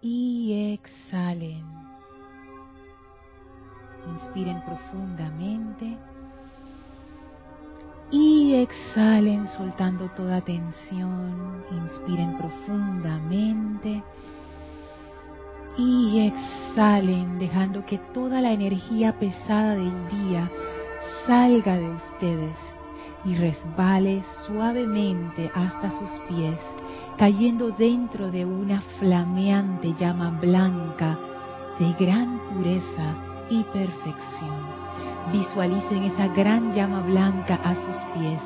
y exhalen. Inspiren profundamente y exhalen soltando toda tensión. Inspiren profundamente y exhalen dejando que toda la energía pesada del día salga de ustedes y resbale suavemente hasta sus pies, cayendo dentro de una flameante llama blanca de gran pureza y perfección. Visualicen esa gran llama blanca a sus pies,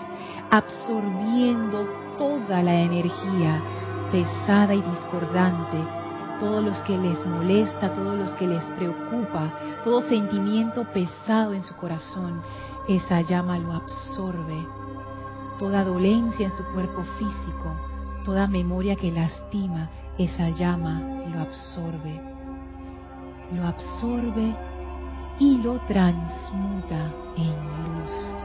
absorbiendo toda la energía pesada y discordante, todos los que les molesta, todos los que les preocupa, todo sentimiento pesado en su corazón, esa llama lo absorbe. Toda dolencia en su cuerpo físico, toda memoria que lastima, esa llama lo absorbe. Lo absorbe y lo transmuta en luz.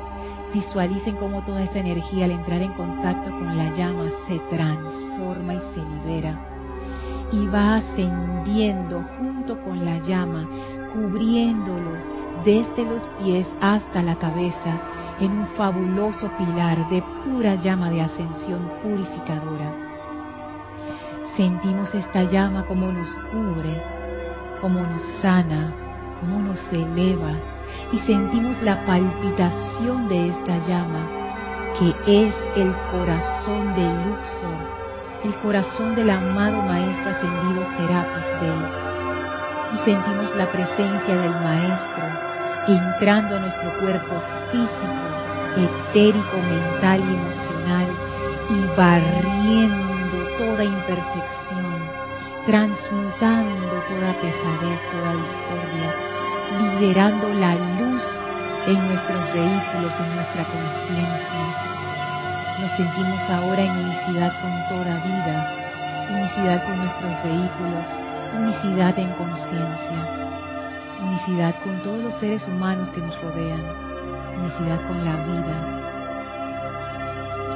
Visualicen cómo toda esa energía al entrar en contacto con la llama se transforma y se libera. Y va ascendiendo junto con la llama, cubriéndolos desde los pies hasta la cabeza en un fabuloso pilar de pura llama de ascensión purificadora. Sentimos esta llama como nos cubre, como nos sana, como nos eleva y sentimos la palpitación de esta llama que es el corazón de Luxor, el corazón del amado Maestro ascendido Serapis Bey. Y sentimos la presencia del Maestro entrando a nuestro cuerpo físico, etérico, mental y emocional y barriendo toda imperfección, transmutando toda pesadez, toda discordia, liberando la luz en nuestros vehículos, en nuestra conciencia. Nos sentimos ahora en unicidad con toda vida, unicidad con nuestros vehículos, unicidad en conciencia, unicidad con todos los seres humanos que nos rodean, unicidad con la vida.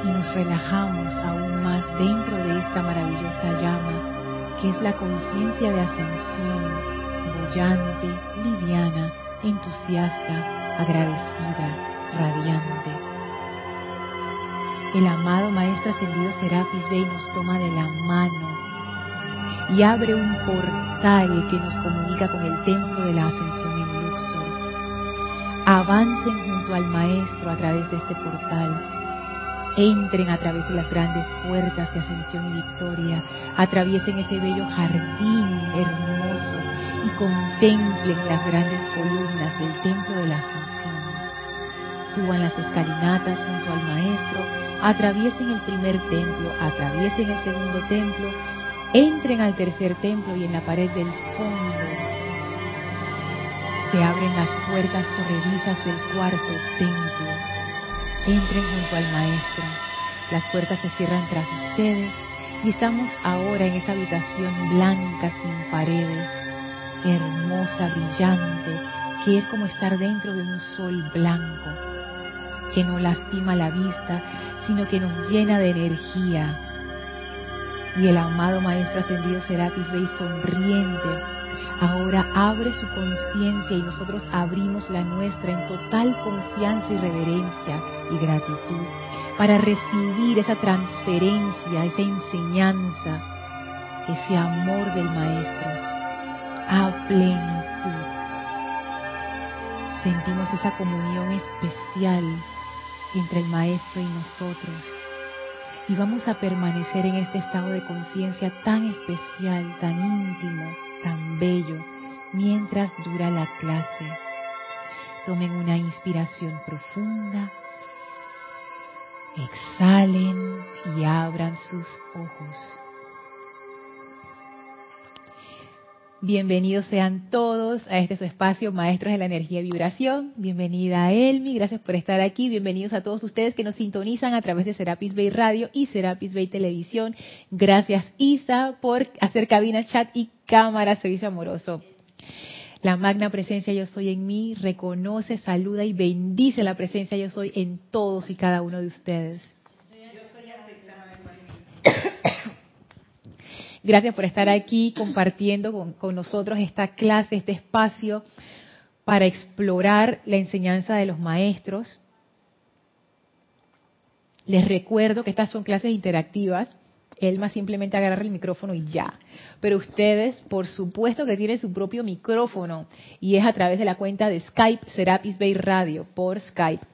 Y nos relajamos aún más dentro de esta maravillosa llama que es la conciencia de ascensión, bollante, liviana, entusiasta, agradecida, radiante. El amado Maestro Ascendido Serapis Bey nos toma de la mano y abre un portal que nos comunica con el templo de la ascensión en Luxor. Avancen junto al Maestro a través de este portal entren a través de las grandes puertas de ascensión y victoria, atraviesen ese bello jardín hermoso y contemplen las grandes columnas del templo de la ascensión. Suban las escalinatas junto al maestro, atraviesen el primer templo, atraviesen el segundo templo, entren al tercer templo y en la pared del fondo se abren las puertas corredizas del cuarto templo entren junto al Maestro. Las puertas se cierran tras ustedes y estamos ahora en esa habitación blanca sin paredes, hermosa, brillante, que es como estar dentro de un sol blanco, que no lastima la vista, sino que nos llena de energía. Y el amado Maestro Ascendido Serapis Bey sonriente ahora abre su conciencia y nosotros abrimos la nuestra en total confianza y reverencia y gratitud para recibir esa transferencia, esa enseñanza, ese amor del Maestro a plenitud. Sentimos esa comunión especial entre el Maestro y nosotros. Y vamos a permanecer en este estado de conciencia tan especial, tan íntimo, tan bello mientras dura la clase. Tomen una inspiración profunda, exhalen y abran sus ojos. Bienvenidos sean todos a este su espacio, Maestros de la Energía y Vibración. Bienvenida Elmi, gracias por estar aquí. Bienvenidos a todos ustedes que nos sintonizan a través de Serapis Bay Radio y Serapis Bay Televisión. Gracias Isa por hacer cabina, chat y cámara, servicio amoroso. La magna presencia yo soy en mí reconoce, saluda y bendice la presencia yo soy en todos y cada uno de ustedes. Gracias por estar aquí compartiendo con, nosotros esta clase, este espacio para explorar la enseñanza de los maestros. Les recuerdo que estas son clases interactivas. Elma simplemente agarra el micrófono y ya. Pero ustedes, por supuesto que tienen su propio micrófono y es a través de la cuenta de Skype Serapis Bay Radio, por Skype.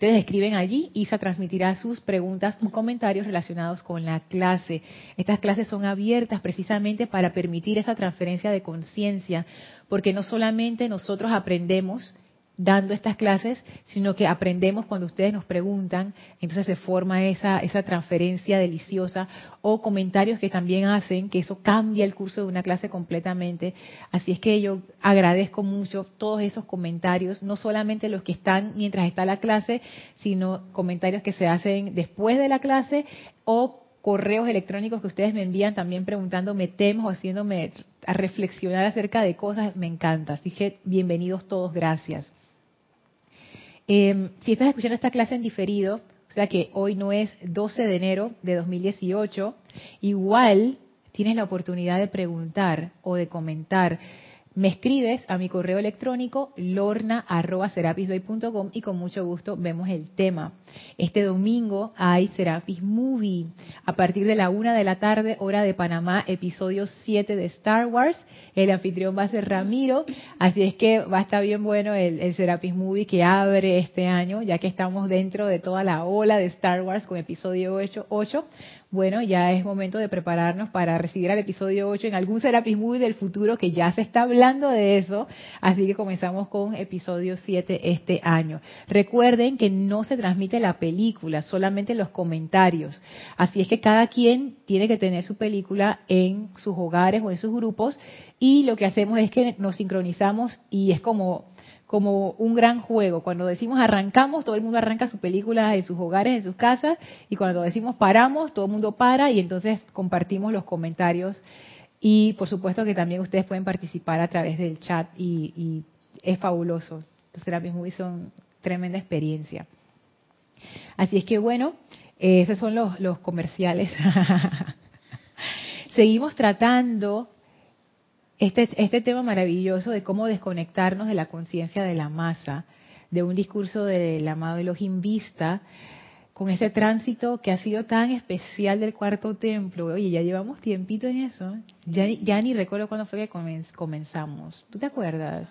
Ustedes escriben allí se transmitirá sus preguntas o comentarios relacionados con la clase. Estas clases son abiertas precisamente para permitir esa transferencia de conciencia, porque no solamente nosotros aprendemos dando estas clases, sino que aprendemos cuando ustedes nos preguntan, entonces se forma esa, esa transferencia deliciosa o comentarios que también hacen que eso cambia el curso de una clase completamente. Así es que yo agradezco mucho todos esos comentarios, no solamente los que están mientras está la clase, sino comentarios que se hacen después de la clase o correos electrónicos que ustedes me envían también preguntándome temas o haciéndome a reflexionar acerca de cosas, me encanta. Así que bienvenidos todos, gracias. Em, si estás escuchando esta clase en diferido, o sea que hoy no es 12 de enero de 2018, igual tienes la oportunidad de preguntar o de comentar me escribes a mi correo electrónico lorna.serapisbay.com y con mucho gusto vemos el tema. Este domingo hay Serapis Movie. A partir de la una de la tarde, hora de Panamá, episodio 7 de Star Wars. El anfitrión va a ser Ramiro. Así es que va a estar bien bueno el, Serapis Movie que abre este año, ya que estamos dentro de toda la ola de Star Wars con episodio 8. 8 bueno, ya es momento de prepararnos para recibir al episodio 8 en algún Serapis Movie del futuro que ya se está hablando de eso, así que comenzamos con episodio 7 este año. Recuerden que no se transmite la película, solamente los comentarios, así es que cada quien tiene que tener su película en sus hogares o en sus grupos y lo que hacemos es que nos sincronizamos y es como como un gran juego. Cuando decimos arrancamos, todo el mundo arranca su película en sus hogares, en sus casas, y cuando decimos paramos, todo el mundo para y entonces compartimos los comentarios. Y por supuesto que también ustedes pueden participar a través del chat y, es fabuloso. Los Therapy Movies son tremenda experiencia. Así es que bueno, esos son los, los comerciales. Seguimos tratando este, este tema maravilloso de cómo desconectarnos de la conciencia de la masa, de un discurso del amado Elohim Vista, con ese tránsito que ha sido tan especial del cuarto templo. Oye, ya llevamos tiempito en eso. Ya, ya ni recuerdo cuándo fue que comenzamos. ¿Tú te acuerdas?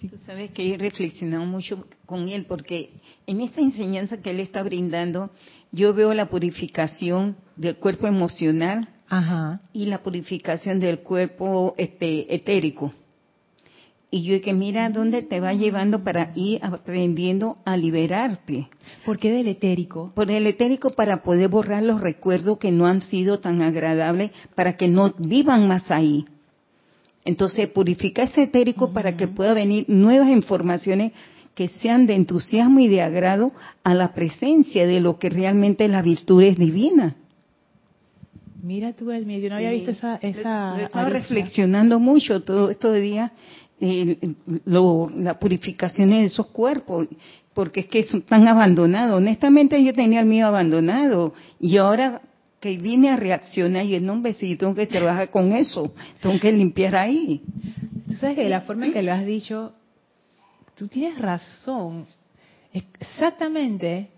Tú sabes que he reflexionado mucho con él porque en esta enseñanza que él está brindando, yo veo la purificación del cuerpo emocional, y la purificación del cuerpo este, etérico. Y yo que mira dónde te va llevando para ir aprendiendo a liberarte. ¿Por qué del etérico? Por el etérico para poder borrar los recuerdos que no han sido tan agradables, para que no vivan más ahí. Entonces purifica ese etérico para que pueda venir nuevas informaciones que sean de entusiasmo y de agrado a la presencia de lo que realmente la virtud es divina. Mira tú, Elmi, yo no había visto esa... esa estaba reflexionando mucho todo estos días, eh, lo, la purificación de esos cuerpos, porque es que están abandonados. Honestamente yo tenía el mío abandonado y ahora que vine a reaccionar y en un besito tengo que trabajar con eso, tengo que limpiar ahí. Tú sabes que de la forma en que lo has dicho, tú tienes razón. Exactamente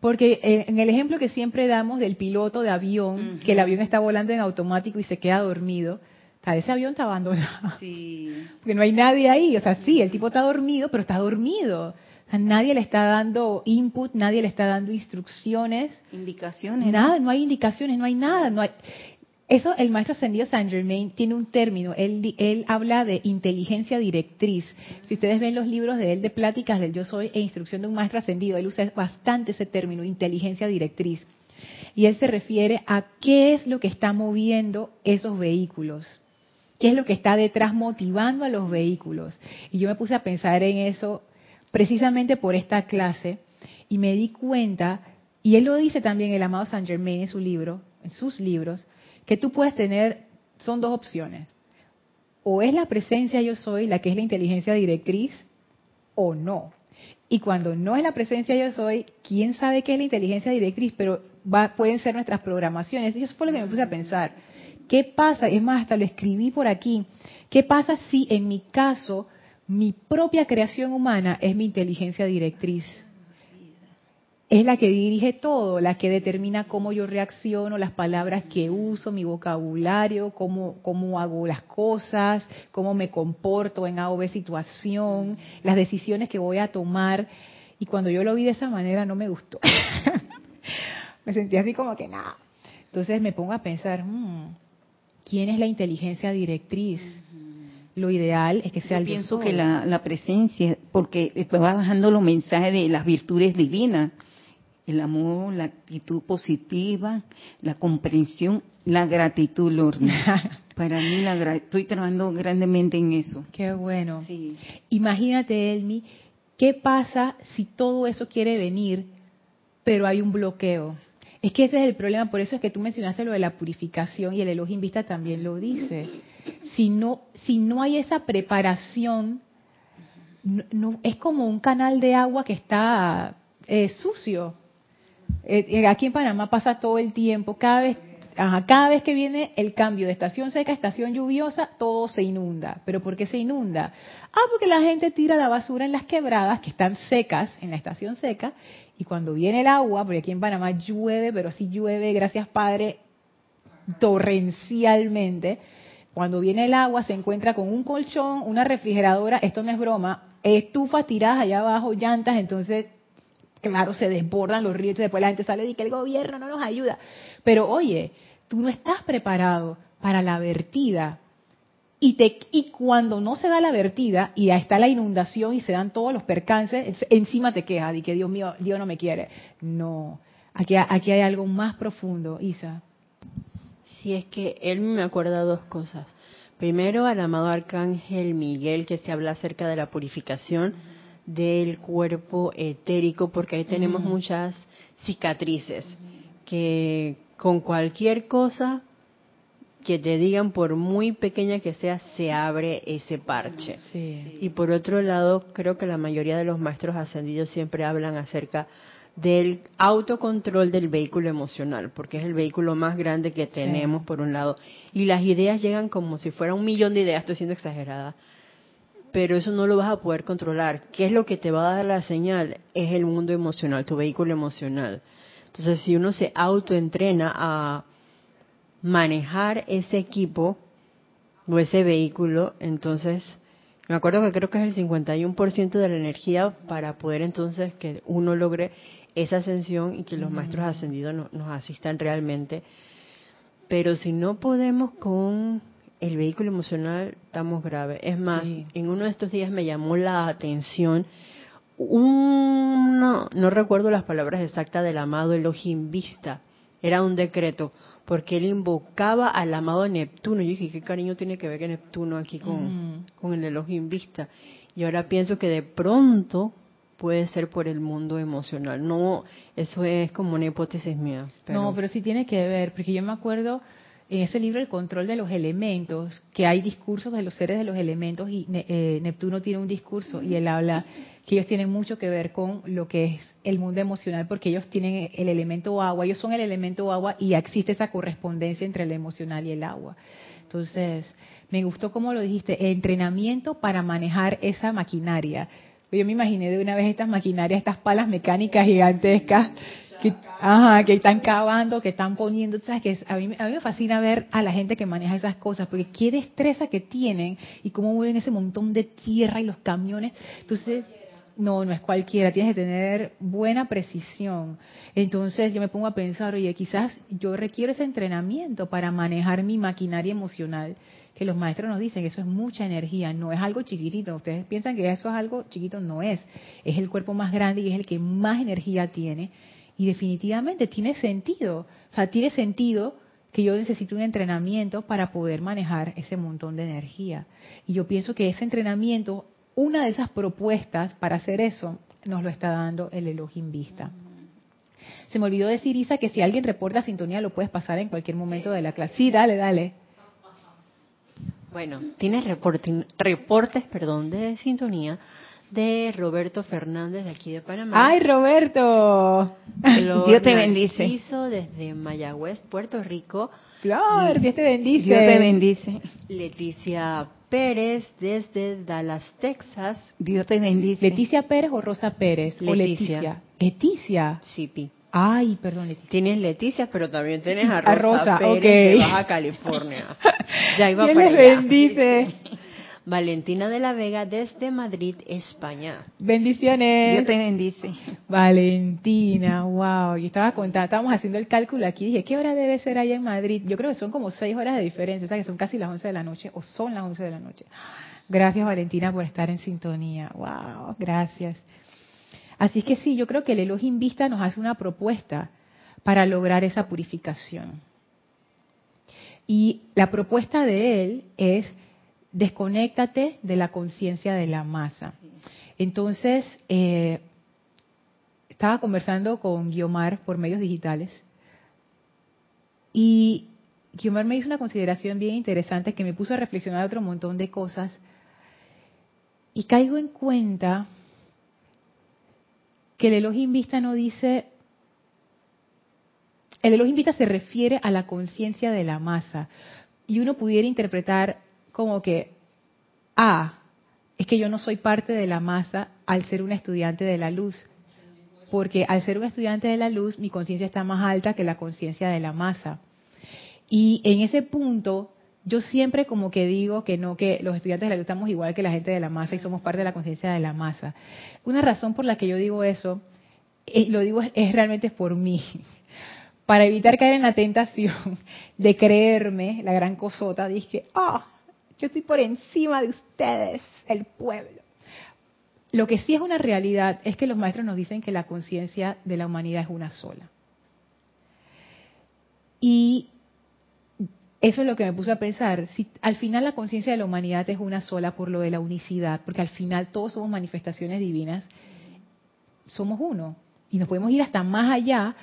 porque eh, en el ejemplo que siempre damos del piloto de avión, que el avión está volando en automático y se queda dormido, ese avión está abandonado. Sí. Porque no hay nadie ahí. O sea, sí, el tipo está dormido, pero está dormido. O sea, nadie le está dando input, nadie le está dando instrucciones. Indicaciones. Nada, no hay indicaciones, no hay nada. No hay... Eso, el maestro ascendido Saint Germain tiene un término, él, él habla de inteligencia directriz. Si ustedes ven los libros de él de pláticas del yo soy e instrucción de un maestro ascendido, él usa bastante ese término, inteligencia directriz. Y él se refiere a qué es lo que está moviendo esos vehículos, qué es lo que está detrás motivando a los vehículos. Y yo me puse a pensar en eso precisamente por esta clase y me di cuenta, y él lo dice también el amado Saint Germain en su libro, en sus libros, que tú puedes tener son dos opciones. O es la presencia yo soy la que es la inteligencia directriz o no. Y cuando no es la presencia yo soy, quién sabe qué es la inteligencia directriz, pero pueden ser nuestras programaciones. Y eso fue lo que me puse a pensar. ¿Qué pasa? Es más, hasta lo escribí por aquí. ¿Qué pasa si en mi caso mi propia creación humana es mi inteligencia directriz? es la que dirige todo, la que determina cómo yo reacciono, las palabras que uso, mi vocabulario, cómo, cómo hago las cosas, cómo me comporto en A o B situación, las decisiones que voy a tomar. Y cuando yo lo vi de esa manera no me gustó. me sentí así como que nada. Entonces me pongo a pensar, hmm, ¿quién es la inteligencia directriz? Lo ideal es que sea yo pienso que la, la presencia, porque va bajando los mensajes de las virtudes divinas el amor, la actitud positiva, la comprensión, la gratitud, Lorna. Para mí la estoy trabajando grandemente en eso. Qué bueno. Imagínate, Elmi, ¿qué pasa si todo eso quiere venir, pero hay un bloqueo? Es que ese es el problema, por eso es que tú mencionaste lo de la purificación y el elogio vista también lo dice. Si no, si no hay esa preparación, no, es como un canal de agua que está eh, sucio eh, eh, aquí en Panamá pasa todo el tiempo, cada vez, cada vez que viene el cambio de estación seca a estación lluviosa, todo se inunda. ¿Pero por qué se inunda? Ah, porque la gente tira la basura en las quebradas que están secas en la estación seca y cuando viene el agua, porque aquí en Panamá llueve, pero sí llueve, gracias Padre, torrencialmente. Cuando viene el agua se encuentra con un colchón, una refrigeradora, esto no es broma, estufas tiradas allá abajo, llantas, entonces claro, se desbordan los ríos después la gente sale y que el gobierno no nos ayuda. Pero oye, tú no estás preparado para la vertida. Y, te, y cuando no se da la vertida y está la inundación y se dan todos los percances, encima te quejas y que Dios mío, Dios no me quiere. No, aquí, aquí hay algo más profundo, Isa. Sí, es que él me acuerda dos cosas. Primero, al amado arcángel Miguel, que se habla acerca de la purificación del cuerpo etérico, porque ahí tenemos muchas cicatrices que con cualquier cosa que te digan, por muy pequeña que sea, se abre ese parche. Y por otro lado, creo que la mayoría de los maestros ascendidos siempre hablan acerca del autocontrol del vehículo emocional, porque es el vehículo más grande que tenemos, por un lado. Y las ideas llegan como si fuera un millón de ideas, estoy siendo exagerada, pero eso no lo vas a poder controlar. ¿Qué es lo que te va a dar la señal? Es el mundo emocional, tu vehículo emocional. Entonces, si uno se autoentrena a manejar ese equipo o ese vehículo, entonces, me acuerdo que creo que es el 51% de la energía para poder entonces que uno logre esa ascensión y que los maestros ascendidos nos asistan realmente. Pero si no podemos con el vehículo emocional estamos grave. Es más, en uno de estos días me llamó la atención un, no, recuerdo las palabras exactas del amado Elohim Vista, era un decreto, porque él invocaba al amado Neptuno. Yo dije, ¿qué cariño tiene que ver que Neptuno aquí con, mm. con el Elohim Vista? Y ahora pienso que de pronto puede ser por el mundo emocional. No, eso es como una hipótesis mía. No, pero sí tiene que ver, porque yo me acuerdo en ese libro El control de los elementos, que hay discursos de los seres de los elementos y eh, Neptuno tiene un discurso y él habla que ellos tienen mucho que ver con lo que es el mundo emocional porque ellos tienen el elemento agua, ellos son el elemento agua y existe esa correspondencia entre el emocional y el agua. Entonces, me gustó como lo dijiste, entrenamiento para manejar esa maquinaria. Yo me imaginé de una vez estas maquinarias, estas palas mecánicas gigantescas que, ajá, que están cavando, que están poniendo, ¿sabes? Que a mí, a mí me fascina ver a la gente que maneja esas cosas, porque qué destreza que tienen y cómo mueven ese montón de tierra y los camiones. Entonces, no, no es cualquiera, tienes que tener buena precisión. Entonces yo me pongo a pensar, oye, quizás yo requiero ese entrenamiento para manejar mi maquinaria emocional, que los maestros nos dicen eso es mucha energía, no es algo chiquitito. Ustedes piensan que eso es algo chiquito, no es. Es el cuerpo más grande y es el que más energía tiene. Y definitivamente tiene sentido. O sea, tiene sentido que yo necesito un entrenamiento para poder manejar ese montón de energía. Y yo pienso que ese entrenamiento, una de esas propuestas para hacer eso, nos lo está dando el Elohim Vista. Se me olvidó decir, Isa, que si alguien reporta sintonía lo puedes pasar en cualquier momento de la clase. Sí, dale, dale. Bueno, tienes reportes, perdón, de sintonía de Roberto Fernández de aquí de Panamá. ¡Ay, Roberto! Dios te bendice. Hizo desde Mayagüez, Puerto Rico. Flor, Dios te bendice. Dios te bendice. Leticia Pérez desde Dallas, Texas. Dios te bendice. ¿Leticia Pérez o Rosa Pérez? Leticia. ¿O Leticia? Leticia. Sí, Pi. Ay, perdón, Leticia. Tienes Leticia, pero también tienes a Rosa, A Rosa, Pérez ok. de Baja California. Ya iba Dios les bendice. Valentina de la Vega desde Madrid, España. Bendiciones. Dios te bendice. Valentina, wow. Y estaba contando, estábamos haciendo el cálculo aquí. Dije, ¿qué hora debe ser allá en Madrid? Yo creo que son como seis horas de diferencia, o sea que son casi las 11 de la noche, o son las 11 de la noche. Gracias, Valentina, por estar en sintonía. Wow, gracias. Así es que sí, yo creo que el Elohim Vista nos hace una propuesta para lograr esa purificación. Y la propuesta de él es desconéctate de la conciencia de la masa. Entonces, eh, estaba conversando con Guiomar por medios digitales y Guiomar me hizo una consideración bien interesante que me puso a reflexionar otro montón de cosas y caigo en cuenta que el Elohim Vista no dice, el Elohim Vista se refiere a la conciencia de la masa y uno pudiera interpretar como que, ah, es que yo no soy parte de la masa al ser una estudiante de la luz, porque al ser un estudiante de la luz mi conciencia está más alta que la conciencia de la masa. Y en ese punto yo siempre como que digo que no, que los estudiantes de la luz estamos igual que la gente de la masa y somos parte de la conciencia de la masa. Una razón por la que yo digo eso, eh, lo digo es realmente por mí, para evitar caer en la tentación de creerme la gran cosota, dije, ah, yo estoy por encima de ustedes, el pueblo. Lo que sí es una realidad es que los maestros nos dicen que la conciencia de la humanidad es una sola. Y eso es lo que me puse a pensar. Si al final la conciencia de la humanidad es una sola por lo de la unicidad, porque al final todos somos manifestaciones divinas, somos uno. Y nos podemos ir hasta más allá,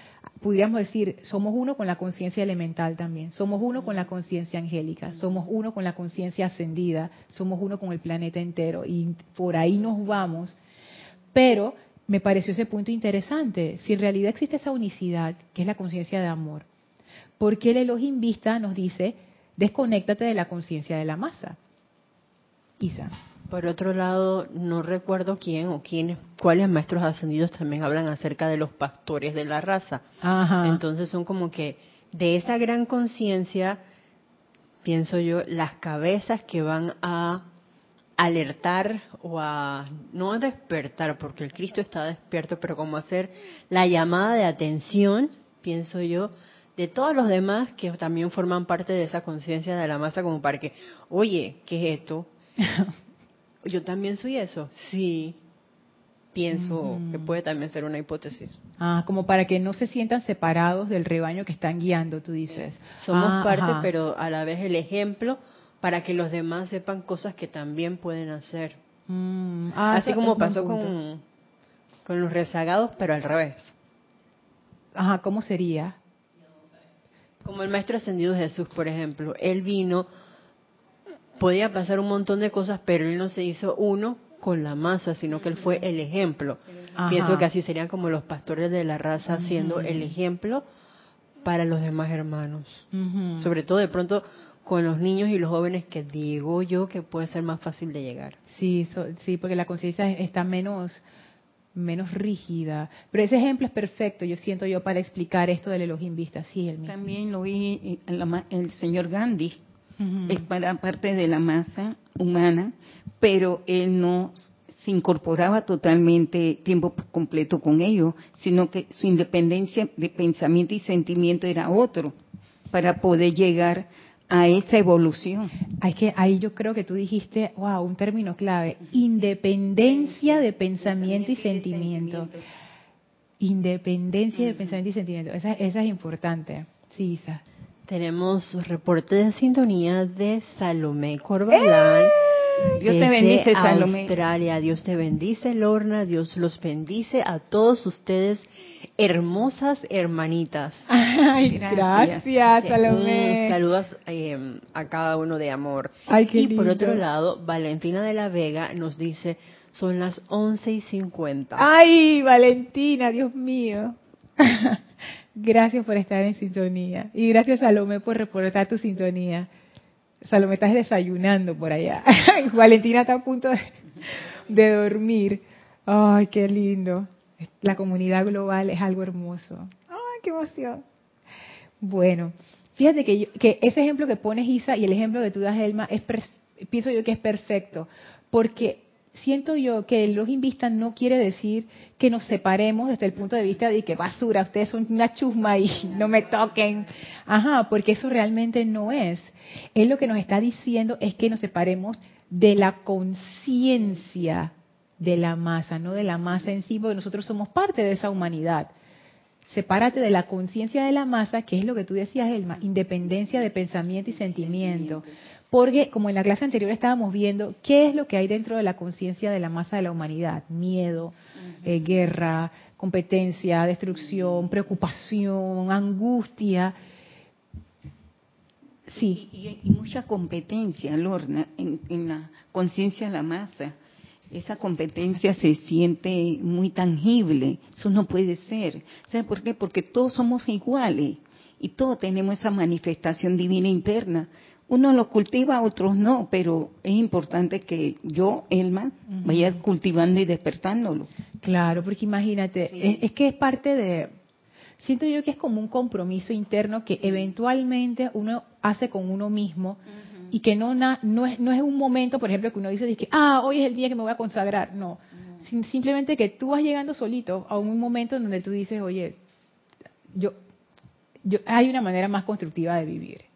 pudiéramos decir, somos uno con la conciencia elemental también, somos uno con la conciencia angélica, somos uno con la conciencia ascendida, somos uno con el planeta entero, y por ahí nos vamos. Pero me pareció ese punto interesante. Si en realidad existe esa unicidad, que es la conciencia de amor, ¿por qué el Elohim Vista nos dice, desconéctate de la conciencia de la masa? Isa. Por otro lado, no recuerdo quién o quiénes, cuáles maestros ascendidos también hablan acerca de los pastores de la raza. Ajá. Entonces son como que de esa gran conciencia, pienso yo, las cabezas que van a alertar o a no a despertar, porque el Cristo está despierto, pero como hacer la llamada de atención, pienso yo, de todos los demás que también forman parte de esa conciencia de la masa, como para que, oye, ¿qué es esto? Yo también soy eso. Sí. Pienso que puede también ser una hipótesis. Ah, como para que no se sientan separados del rebaño que están guiando, tú dices. Somos Ah, parte, ajá. pero a la vez el ejemplo para que los demás sepan cosas que también pueden hacer. Mm, ah, Así como pasó con, con los rezagados, pero al revés. Ajá, ¿cómo sería? Como el Maestro Ascendido Jesús, por ejemplo. Él vino, podía pasar un montón de cosas, pero él no se hizo uno con la masa, sino que él fue el ejemplo. Ajá. Pienso que así serían como los pastores de la raza, siendo el ejemplo para los demás hermanos. Sobre todo de pronto con los niños y los jóvenes que digo yo que puede ser más fácil de llegar. Sí, so- sí, porque la conciencia está menos menos rígida. Pero ese ejemplo es perfecto, yo siento yo, para explicar esto del Elohim Vista. Sí, el mismo. También lo vi en la ma- el señor Gandhi. Es para parte de la masa humana, pero él no se incorporaba totalmente tiempo completo con ellos, sino que su independencia de pensamiento y sentimiento era otro para poder llegar a esa evolución. Hay que, ahí yo creo que tú dijiste, wow, un término clave, independencia de pensamiento y sentimiento. Independencia de pensamiento y sentimiento. Esa, esa es importante. Sí, Isa. Tenemos reporte de sintonía de Salomé Corbalán. Dios te bendice, Salomé. Australia. Dios te bendice, Lorna. Dios los bendice a todos ustedes hermosas hermanitas. Ay, gracias, Salomé. saludos em, a cada uno de amor. y por otro lado, Valentina de la Vega nos dice, son las once y cincuenta. Ay, Valentina, Dios mío. gracias por estar en sintonía. Y gracias, Salomé, por reportar tu sintonía. Salomé, estás desayunando por allá. Valentina está a punto de dormir. Ay, qué lindo. La comunidad global es algo hermoso. ¡Ay, qué emoción! Bueno, fíjate que, que ese ejemplo que pones Isa y el ejemplo que tú das Elma es pienso yo que es perfecto, porque siento yo que luz vista no quiere decir que nos separemos desde el punto de vista de que basura, ustedes son una chusma y no me toquen. Ajá, porque eso realmente no es. Él lo que nos está diciendo es que nos separemos de la conciencia de la masa, no de la masa en sí, porque nosotros somos parte de esa humanidad. Sepárate de la conciencia de la masa, que es lo que tú decías, Elma, independencia de pensamiento y sentimiento. Porque, como en la clase anterior estábamos viendo, ¿qué es lo que hay dentro de la conciencia de la masa de la humanidad? Miedo, eh, guerra, competencia, destrucción, preocupación, angustia. Sí. Y, mucha competencia, Lorna, en la conciencia de la masa esa competencia se siente muy tangible. Eso no puede ser. ¿Sabe por qué? Porque todos somos iguales y todos tenemos esa manifestación divina interna. Uno lo cultiva, otros no, pero es importante que yo, Elma, vaya cultivando y despertándolo. Claro, porque imagínate, es, que es parte de, siento yo que es como un compromiso interno que eventualmente uno hace con uno mismo y que no, no, es, no es un momento, por ejemplo, que uno dice, que, ah, hoy es el día que me voy a consagrar. No, simplemente que tú vas llegando solito a un momento en donde tú dices, oye, yo, yo, hay una manera más constructiva de vivir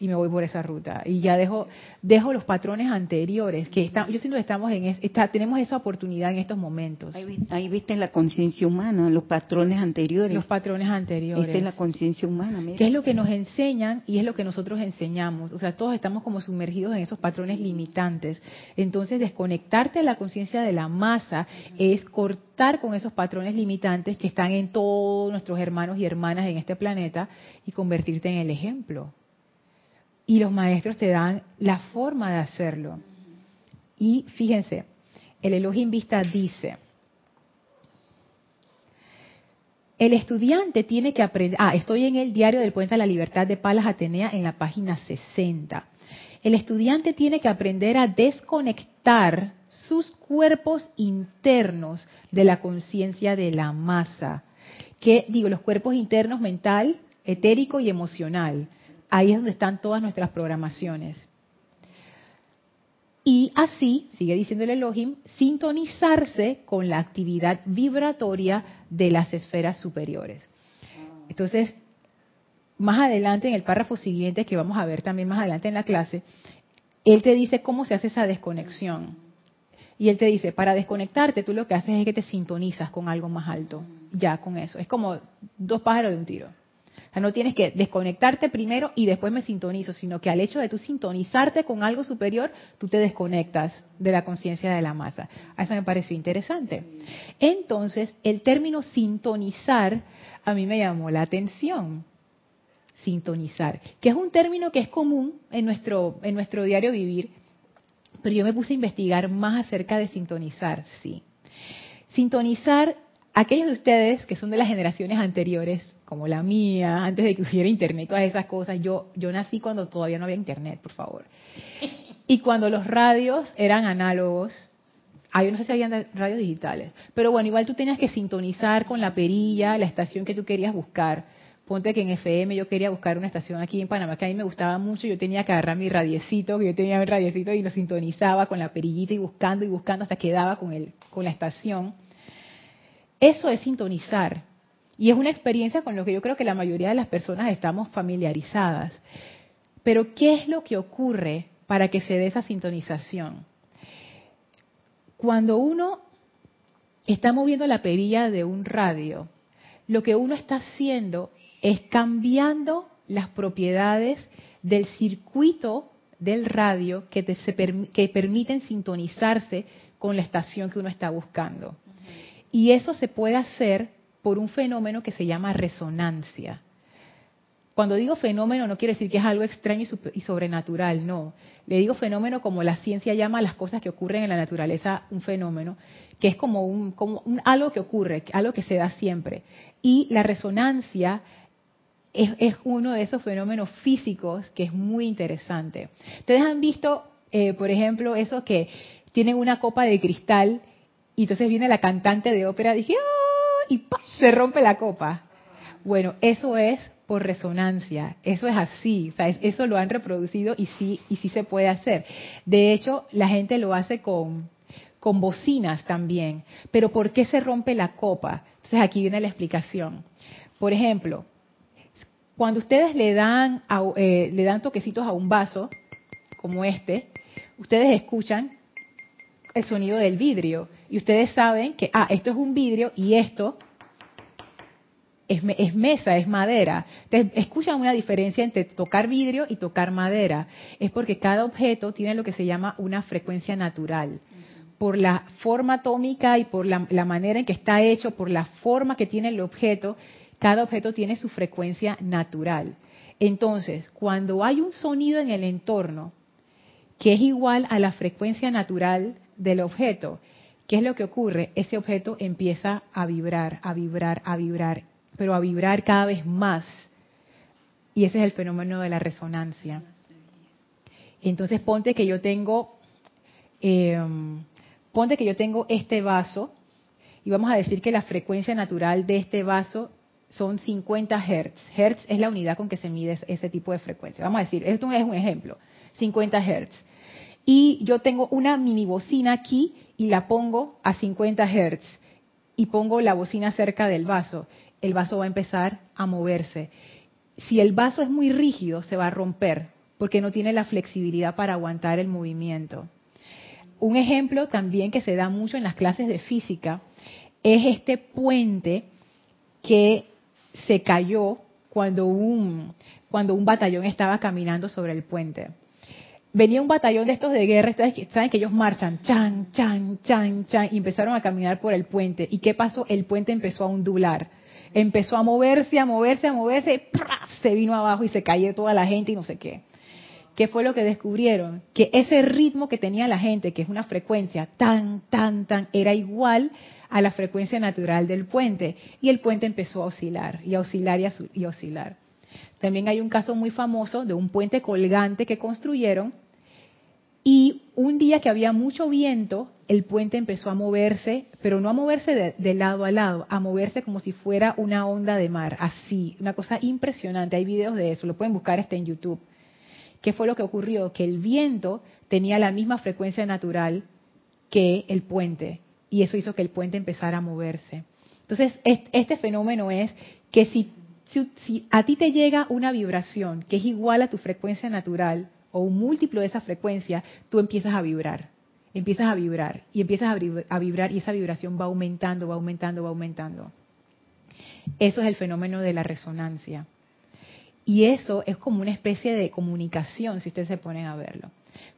y me voy por esa ruta. Y ya dejo dejo los patrones anteriores que están yo siento que estamos en está, tenemos esa oportunidad en estos momentos. Ahí, viste la conciencia humana los patrones anteriores. Los patrones anteriores. Esa es la conciencia humana que es lo que nos enseñan y es lo que nosotros enseñamos. O sea todos estamos como sumergidos en esos patrones limitantes. Entonces desconectarte de la conciencia de la masa es cortar con esos patrones limitantes que están en todos nuestros hermanos y hermanas en este planeta y convertirte en el ejemplo y los maestros te dan la forma de hacerlo. Y fíjense, el Elohim Vista dice, el estudiante tiene que aprender, ah, estoy en el diario del Puente de la Libertad de Palas Atenea en la página 60. El estudiante tiene que aprender a desconectar sus cuerpos internos de la conciencia de la masa. Que digo, los cuerpos internos mental, etérico y emocional Ahí es donde están todas nuestras programaciones. Y así, sigue diciendo el Elohim, sintonizarse con la actividad vibratoria de las esferas superiores. Entonces, más adelante en el párrafo siguiente, que vamos a ver también más adelante en la clase, él te dice cómo se hace esa desconexión. Y él te dice, para desconectarte, tú lo que haces es que te sintonizas con algo más alto. Ya, con eso. Es como dos pájaros de un tiro. O sea, no tienes que desconectarte primero y después me sintonizo, sino que al hecho de tú sintonizarte con algo superior, tú te desconectas de la conciencia de la masa. Eso me pareció interesante. Entonces, el término sintonizar a mí me llamó la atención. Sintonizar, que es un término que es común en nuestro, en nuestro diario vivir, pero yo me puse a investigar más acerca de sintonizar, sí. Sintonizar, aquellos de ustedes que son de las generaciones anteriores, como la mía, antes de que hubiera internet, todas esas cosas. Yo, yo nací cuando todavía no había internet, por favor. Y cuando los radios eran análogos, ah, yo no sé si habían radios digitales, pero bueno, igual tú tenías que sintonizar con la perilla la estación que tú querías buscar. Ponte que en FM yo quería buscar una estación aquí en Panamá que a mí me gustaba mucho, yo tenía que agarrar mi radiecito, que yo tenía mi radiecito y lo sintonizaba con la perillita y buscando y buscando hasta que daba con, el, con la estación. Eso es sintonizar. Y es una experiencia con lo que yo creo que la mayoría de las personas estamos familiarizadas. Pero ¿qué es lo que ocurre para que se dé esa sintonización? Cuando uno está moviendo la perilla de un radio, lo que uno está haciendo es cambiando las propiedades del circuito del radio que, que permiten sintonizarse con la estación que uno está buscando. Y eso se puede hacer por un fenómeno que se llama resonancia. Cuando digo fenómeno no quiere decir que es algo extraño y sobrenatural, no. Le digo fenómeno como la ciencia llama a las cosas que ocurren en la naturaleza un fenómeno, que es como, un, como algo que ocurre, algo que se da siempre. Y la resonancia es, uno de esos fenómenos físicos que es muy interesante. Ustedes han visto, eh, por ejemplo, eso que tienen una copa de cristal y entonces viene la cantante de ópera y, ¡ah! Y se rompe la copa. Bueno, eso es por resonancia. Eso es así, eso lo han reproducido y sí, y sí se puede hacer. De hecho, la gente lo hace con, con bocinas también. Pero ¿por qué se rompe la copa? Entonces aquí viene la explicación. Por ejemplo, cuando ustedes le dan, eh, le dan toquecitos a un vaso, como este, ustedes escuchan el sonido del vidrio. Y ustedes saben que, ah, esto es un vidrio y esto es, mesa, es madera. Entonces, escuchan una diferencia entre tocar vidrio y tocar madera. Es porque cada objeto tiene lo que se llama una frecuencia natural. Por la forma atómica y por la, la manera en que está hecho, por la forma que tiene el objeto, cada objeto tiene su frecuencia natural. Entonces, cuando hay un sonido en el entorno que es igual a la frecuencia natural del objeto, ¿qué es lo que ocurre? Ese objeto empieza a vibrar, a vibrar, a vibrar pero a vibrar cada vez más. Y ese es el fenómeno de la resonancia. Entonces ponte que yo tengo, em, ponte que yo tengo este vaso y vamos a decir que la frecuencia natural de este vaso son 50 Hertz. Hertz es la unidad con que se mide ese tipo de frecuencia. Vamos a decir, esto es un ejemplo, 50 Hertz. Y yo tengo una mini bocina aquí y la pongo a 50 Hertz y pongo la bocina cerca del vaso el vaso va a empezar a moverse. Si el vaso es muy rígido, se va a romper porque no tiene la flexibilidad para aguantar el movimiento. Un ejemplo también que se da mucho en las clases de física es este puente que se cayó cuando un, cuando un batallón estaba caminando sobre el puente. Venía un batallón de estos de guerra, saben que ellos marchan, chan, chan, chan, chan, y empezaron a caminar por el puente. ¿Y qué pasó? El puente empezó a ondular empezó a moverse, a moverse, a moverse, se vino abajo y se cayó toda la gente y no sé qué. ¿Qué fue lo que descubrieron? Que ese ritmo que tenía la gente, que es una frecuencia tan, tan, tan, era igual a la frecuencia natural del puente. Y el puente empezó a oscilar, y a oscilar y y a oscilar. También hay un caso muy famoso de un puente colgante que construyeron y un día que había mucho viento, el puente empezó a moverse, pero no a moverse de, lado a lado, a moverse como si fuera una onda de mar, así, una cosa impresionante. Hay videos de eso, lo pueden buscar, está en YouTube. ¿Qué fue lo que ocurrió? Que el viento tenía la misma frecuencia natural que el puente, y eso hizo que el puente empezara a moverse. Entonces, este fenómeno es que si, si a ti te llega una vibración que es igual a tu frecuencia natural, o un múltiplo de esa frecuencia, tú empiezas a vibrar, empiezas a vibrar y empiezas a vibrar y esa vibración va aumentando, va aumentando, va aumentando. Eso es el fenómeno de la resonancia. Y eso es como una especie de comunicación, si ustedes se ponen a verlo.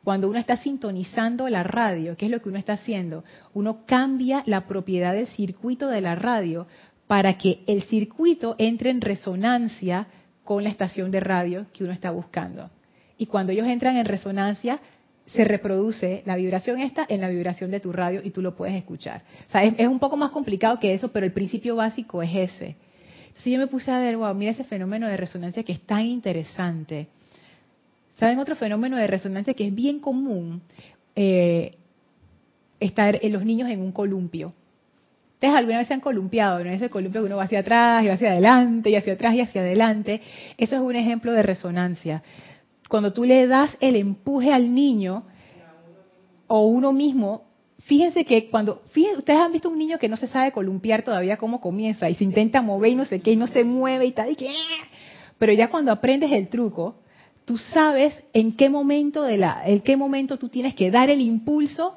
Cuando uno está sintonizando la radio, ¿qué es lo que uno está haciendo? Uno cambia la propiedad del circuito de la radio para que el circuito entre en resonancia con la estación de radio que uno está buscando y cuando ellos entran en resonancia, se reproduce la vibración esta en la vibración de tu radio y tú lo puedes escuchar. O sea, es, un poco más complicado que eso, pero el principio básico es ese. Si yo me puse a ver, wow, mira ese fenómeno de resonancia que es tan interesante. ¿Saben otro fenómeno de resonancia que es bien común? Eh, estar en los niños en un columpio. Ustedes alguna vez se han columpiado, ¿no? Ese columpio que uno va hacia atrás y va hacia adelante y hacia atrás y hacia adelante. Eso es un ejemplo de resonancia cuando tú le das el empuje al niño o uno mismo, fíjense que cuando, fíjense, ustedes han visto un niño que no se sabe columpiar todavía cómo comienza y se intenta mover y no sé qué y no se mueve y tal y que, pero ya cuando aprendes el truco, tú sabes en qué momento de la, en qué momento tú tienes que dar el impulso,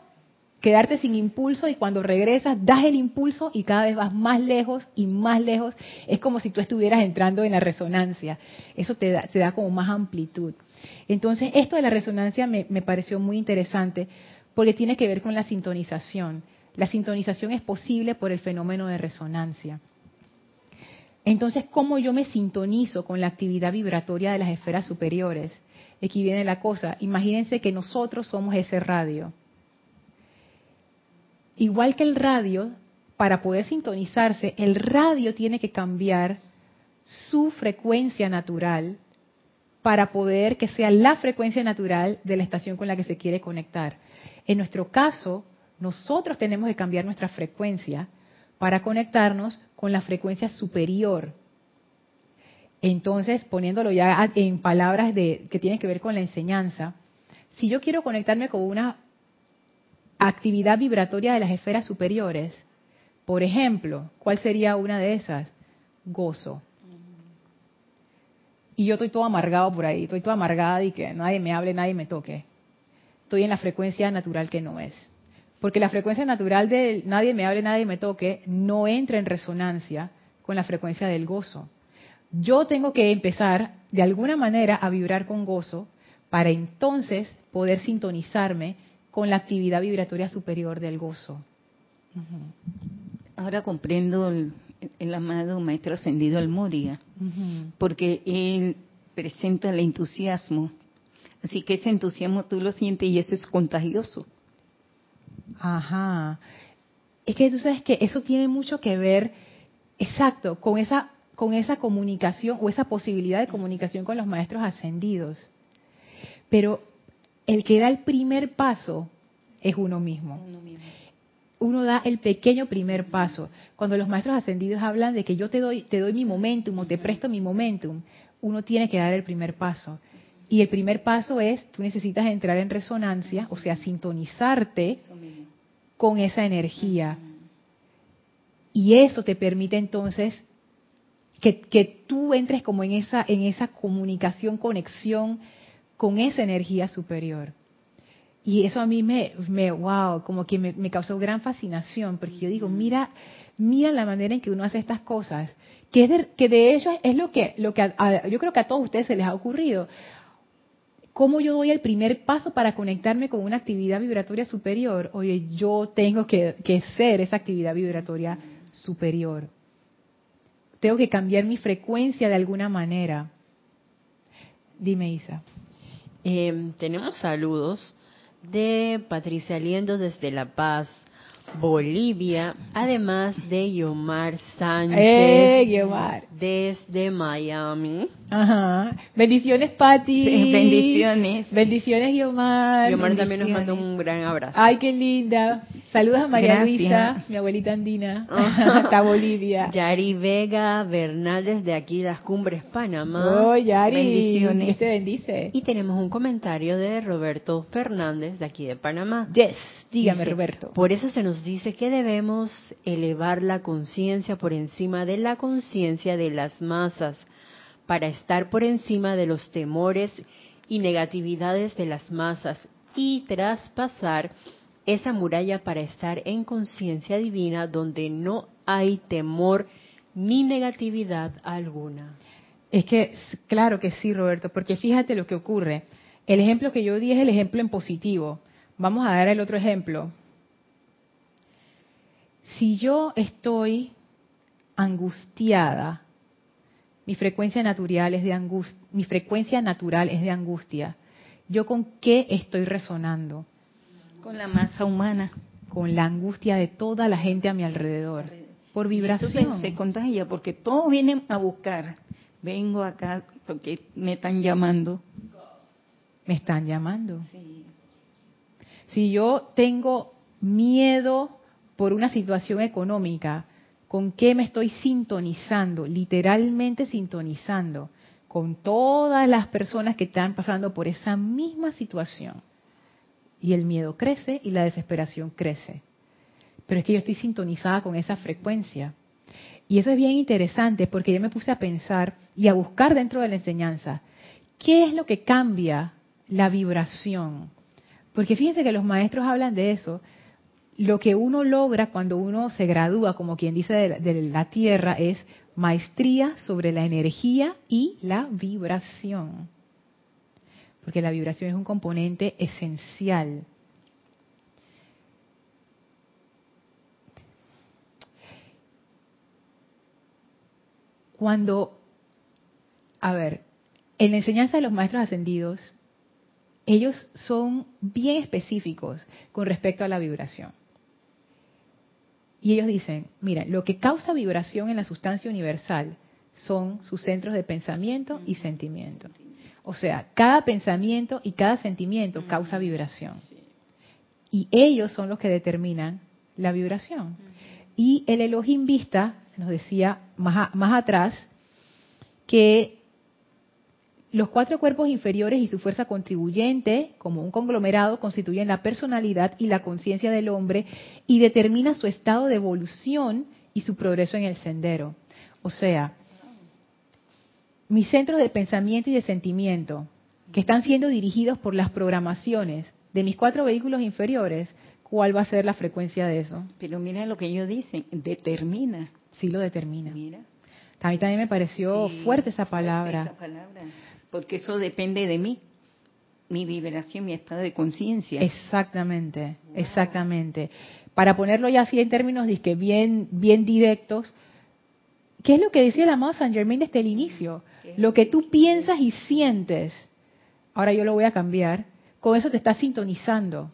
quedarte sin impulso y cuando regresas das el impulso y cada vez vas más lejos y más lejos. Es como si tú estuvieras entrando en la resonancia. Eso te da, te da como más amplitud. Entonces, esto de la resonancia me, pareció muy interesante porque tiene que ver con la sintonización. La sintonización es posible por el fenómeno de resonancia. Entonces, ¿cómo yo me sintonizo con la actividad vibratoria de las esferas superiores? Aquí viene la cosa. Imagínense que nosotros somos ese radio. Igual que el radio, para poder sintonizarse, el radio tiene que cambiar su frecuencia natural para poder que sea la frecuencia natural de la estación con la que se quiere conectar. En nuestro caso, nosotros tenemos que cambiar nuestra frecuencia para conectarnos con la frecuencia superior. Entonces, poniéndolo ya en palabras que tienen que ver con la enseñanza, si yo quiero conectarme con una actividad vibratoria de las esferas superiores, por ejemplo, ¿cuál sería una de esas? Gozo. Y yo estoy todo amargado por ahí, estoy todo amargada y que nadie me hable, nadie me toque. Estoy en la frecuencia natural que no es. Porque la frecuencia natural de nadie me hable, nadie me toque, no entra en resonancia con la frecuencia del gozo. Yo tengo que empezar de alguna manera a vibrar con gozo para entonces poder sintonizarme con la actividad vibratoria superior del gozo. Ahora comprendo el, amado Maestro Ascendido Almoria, porque él presenta el entusiasmo. Así que ese entusiasmo tú lo sientes y eso es contagioso. Ajá. Es que tú sabes que eso tiene mucho que ver, exacto, con esa, con esa comunicación o esa posibilidad de comunicación con los maestros ascendidos. Pero el que da el primer paso es uno mismo. uno da el pequeño primer paso. Cuando los maestros ascendidos hablan de que yo te doy, te doy mi momentum o te presto mi momentum, uno tiene que dar el primer paso. Y el primer paso es, tú necesitas entrar en resonancia, o sea, sintonizarte con esa energía. Y eso te permite entonces que, que, tú entres como en esa, en esa comunicación, conexión con esa energía superior. Y eso a mí me, me wow, como que me, causó gran fascinación, porque yo digo, mira, mira la manera en que uno hace estas cosas, que de, que de hecho es lo que, lo que yo creo que a todos ustedes se les ha ocurrido. ¿Cómo yo doy el primer paso para conectarme con una actividad vibratoria superior? Oye, yo tengo que, que ser esa actividad vibratoria superior. Tengo que cambiar mi frecuencia de alguna manera. Dime, Isa. Eh, tenemos saludos de Patricia Liendo desde La Paz, Bolivia, además de Yomar Sánchez eh, desde Miami. Ajá. Bendiciones, Pati. bendiciones. Bendiciones, Yomar. Yomar también nos manda un gran abrazo. Ay, qué linda. Saludos a María Luisa, mi abuelita andina, hasta Bolivia. Yari Vega Bernal desde aquí, las Cumbres, Panamá. Oh, Yari. Bendiciones. te bendice. Y tenemos un comentario de Roberto Fernández de aquí de Panamá. Yes, dígame Roberto. Por eso se nos dice que debemos elevar la conciencia por encima de la conciencia de las masas para estar por encima de los temores y negatividades de las masas y traspasar esa muralla para estar en conciencia divina donde no hay temor ni negatividad alguna. Es que, claro que sí, Roberto, porque fíjate lo que ocurre. El ejemplo que yo di es el ejemplo en positivo. Vamos a dar el otro ejemplo. Si yo estoy angustiada, mi frecuencia natural es de angustia, mi frecuencia natural es de angustia. ¿Yo con qué estoy resonando? Con la masa humana. Con la angustia de toda la gente a mi alrededor. Por vibración. Eso se, contagia porque todos vienen a buscar. Vengo acá porque me están llamando. Me están llamando. Si yo tengo miedo por una situación económica, ¿con qué me estoy sintonizando? Literalmente sintonizando con todas las personas que están pasando por esa misma situación y el miedo crece y la desesperación crece. Pero es que yo estoy sintonizada con esa frecuencia. Y eso es bien interesante porque yo me puse a pensar y a buscar dentro de la enseñanza, ¿qué es lo que cambia la vibración? Porque fíjense que los maestros hablan de eso. Lo que uno logra cuando uno se gradúa, como quien dice de la, tierra, es maestría sobre la energía y la vibración porque la vibración es un componente esencial. cuando, a ver, en la enseñanza de los maestros ascendidos, ellos son bien específicos con respecto a la vibración. Y ellos dicen, mira, lo que causa vibración en la sustancia universal son sus centros de pensamiento y sentimiento. O sea, cada pensamiento y cada sentimiento causa vibración. Y ellos son los que determinan la vibración. Y el Elohim Vista nos decía más, más atrás que los cuatro cuerpos inferiores y su fuerza contribuyente, como un conglomerado, constituyen la personalidad y la conciencia del hombre y determina su estado de evolución y su progreso en el sendero. O sea, mis centros de pensamiento y de sentimiento, que están siendo dirigidos por las programaciones de mis cuatro vehículos inferiores, ¿cuál va a ser la frecuencia de eso? Pero mira lo que ellos dicen, determina. Sí lo determina. Mira. A mí también me pareció fuerte esa palabra. Esa palabra porque eso depende de mí, mi vibración, mi estado de conciencia. Exactamente, exactamente. Para ponerlo ya así en términos que bien, bien directos, ¿qué es lo que decía el amado San Germain desde el inicio? Lo que tú piensas y sientes, ahora yo lo voy a cambiar, con eso te estás sintonizando.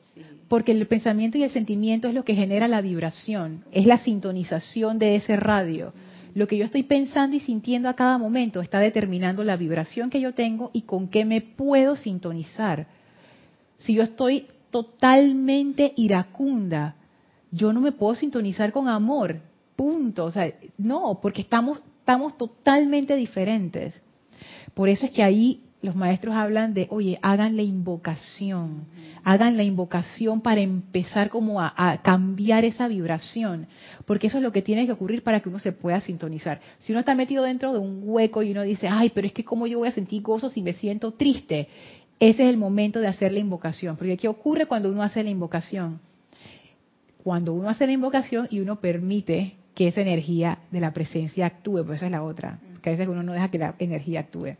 Porque el pensamiento y el sentimiento es lo que genera la vibración, es la sintonización de ese radio. Lo que yo estoy pensando y sintiendo a cada momento está determinando la vibración que yo tengo y con qué me puedo sintonizar. Si yo estoy totalmente iracunda, yo no me puedo sintonizar con amor. Punto. O sea, no, porque estamos, estamos totalmente diferentes. Por eso es que ahí los maestros hablan de, oye, hagan la invocación, hagan la invocación para empezar como a, cambiar esa vibración, porque eso es lo que tiene que ocurrir para que uno se pueda sintonizar. Si uno está metido dentro de un hueco y uno dice, ay, pero es que cómo yo voy a sentir gozo si me siento triste, ese es el momento de hacer la invocación, porque ¿qué ocurre cuando uno hace la invocación? Cuando uno hace la invocación y uno permite que esa energía de la presencia actúe, pues esa es la otra, que a veces uno no deja que la energía actúe.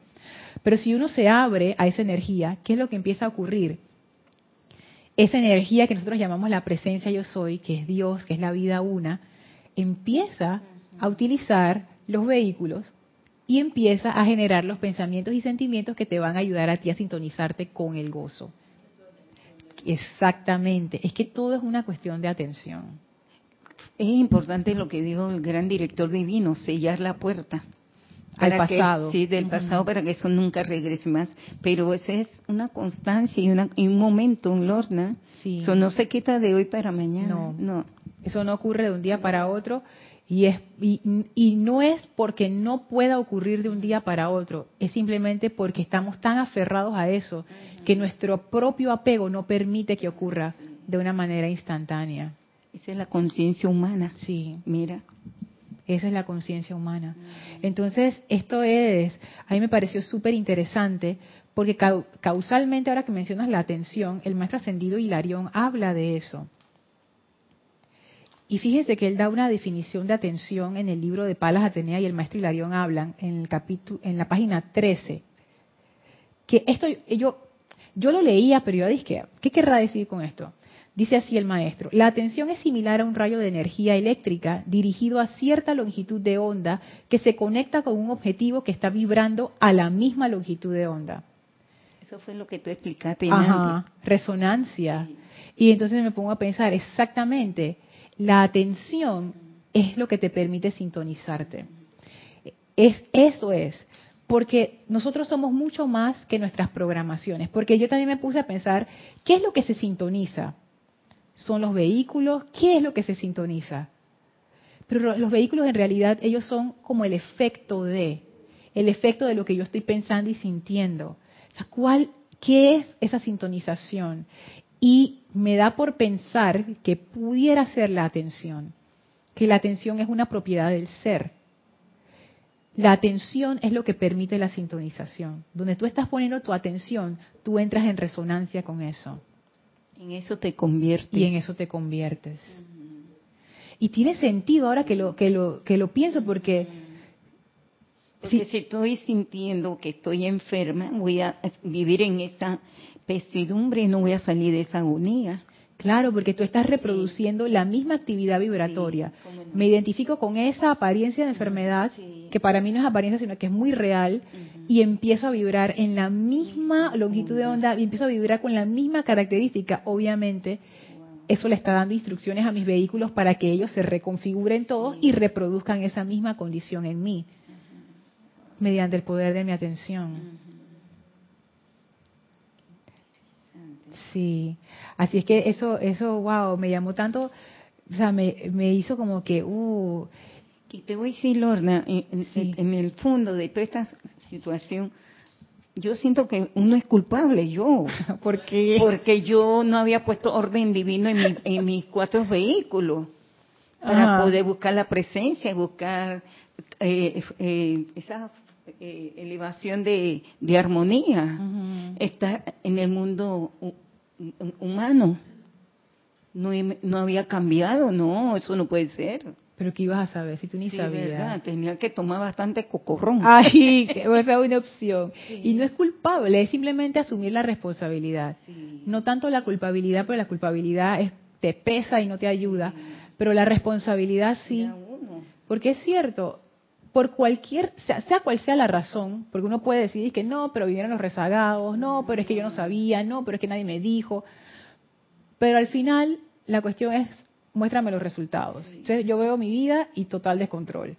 Pero si uno se abre a esa energía, ¿qué es lo que empieza a ocurrir? Esa energía que nosotros llamamos la presencia yo soy, que es Dios, que es la vida una, empieza a utilizar los vehículos y empieza a generar los pensamientos y sentimientos que te van a ayudar a ti a sintonizarte con el gozo. Exactamente, es que todo es una cuestión de atención. Es importante lo que dijo el gran director divino, sellar la puerta al pasado. sí, del pasado para que eso nunca regrese más. Pero esa es una constancia y, un momento, un lorna. Eso no se quita de hoy para mañana. No, Eso no ocurre de un día para otro. Y, es, y, no es porque no pueda ocurrir de un día para otro, es simplemente porque estamos tan aferrados a eso que nuestro propio apego no permite que ocurra de una manera instantánea. Esa es la conciencia humana. Sí. Mira. Esa es la conciencia humana. Entonces, esto es, a mí me pareció súper interesante, porque causalmente, ahora que mencionas la atención, el maestro ascendido Hilarión habla de eso. Y fíjense que él da una definición de atención en el libro de Palas Atenea y el maestro Hilarión hablan en el capítulo, en la página 13. Que esto yo, yo lo leía, pero yo dije, ¿qué querrá decir con esto? Dice así el maestro, la atención es similar a un rayo de energía eléctrica dirigido a cierta longitud de onda que se conecta con un objetivo que está vibrando a la misma longitud de onda. Eso fue lo que tú explicaste. Ajá, resonancia. Y entonces me pongo a pensar, exactamente, la atención es lo que te permite sintonizarte. Es, eso es, porque nosotros somos mucho más que nuestras programaciones. Porque yo también me puse a pensar, ¿qué es lo que se sintoniza? Son los vehículos, ¿qué es lo que se sintoniza? Pero los vehículos en realidad ellos son como el efecto de, el efecto de lo que yo estoy pensando y sintiendo. ¿cuál, ¿Qué es esa sintonización? Y me da por pensar que pudiera ser la atención, que la atención es una propiedad del ser. La atención es lo que permite la sintonización. Donde tú estás poniendo tu atención, tú entras en resonancia con eso. En eso te conviertes. Y en eso te conviertes. Y tiene sentido ahora que lo que lo que lo pienso porque si, si estoy sintiendo que estoy enferma, voy a vivir en esa pesadumbre y no voy a salir de esa agonía. Claro, porque tú estás reproduciendo la misma actividad vibratoria. Me identifico con esa apariencia de enfermedad, que para mí no es apariencia, sino que es muy real, y empiezo a vibrar en la misma longitud de onda, y empiezo a vibrar con la misma característica. Obviamente, eso le está dando instrucciones a mis vehículos para que ellos se reconfiguren todos y reproduzcan esa misma condición en mí, mediante el poder de mi atención. Sí, así es que eso, eso, wow, me llamó tanto, o sea, me, me hizo como que, uh. Y te voy a decir, Lorna, en, el fondo de toda esta situación, yo siento que uno es culpable, yo. ¿Por qué? Porque yo no había puesto orden divino en, en mis cuatro vehículos para poder buscar la presencia, buscar eh, eh, esa eh, elevación de, de armonía. Está en el mundo humano. No, no había cambiado, no, eso no puede ser. Pero ¿qué ibas a saber si tú ni sabías? tenía que tomar bastante cocorrón. Ay, esa es una opción. Y no es culpable, es simplemente asumir la responsabilidad. No tanto la culpabilidad, porque la culpabilidad es, te pesa y no te ayuda, pero la responsabilidad sí. Porque es cierto, por cualquier, sea, sea, cual sea la razón, porque uno puede decir que no, pero vinieron los rezagados, no, pero es que yo no sabía, no, pero es que nadie me dijo. Pero al final, la cuestión es, muéstrame los resultados. Entonces, yo veo mi vida y total descontrol.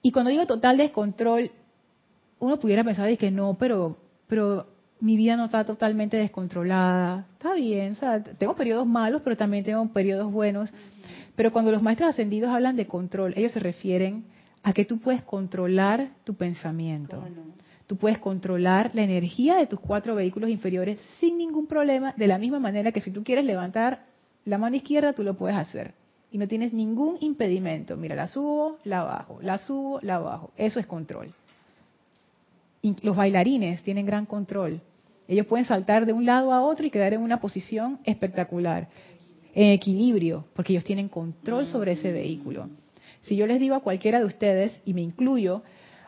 Y cuando digo total descontrol, uno pudiera pensar que no, pero, pero mi vida no está totalmente descontrolada. Está bien, o sea, tengo periodos malos, pero también tengo periodos buenos. Pero cuando los maestros ascendidos hablan de control, ellos se refieren a que tú puedes controlar tu pensamiento. Tú puedes controlar la energía de tus cuatro vehículos inferiores sin ningún problema, de la misma manera que si tú quieres levantar la mano izquierda, tú lo puedes hacer. Y no tienes ningún impedimento. Mira, la subo, la bajo, la subo, la bajo. Eso es control. Y los bailarines tienen gran control. Ellos pueden saltar de un lado a otro y quedar en una posición espectacular, en equilibrio, porque ellos tienen control sobre ese vehículo. Si yo les digo a cualquiera de ustedes, y me incluyo,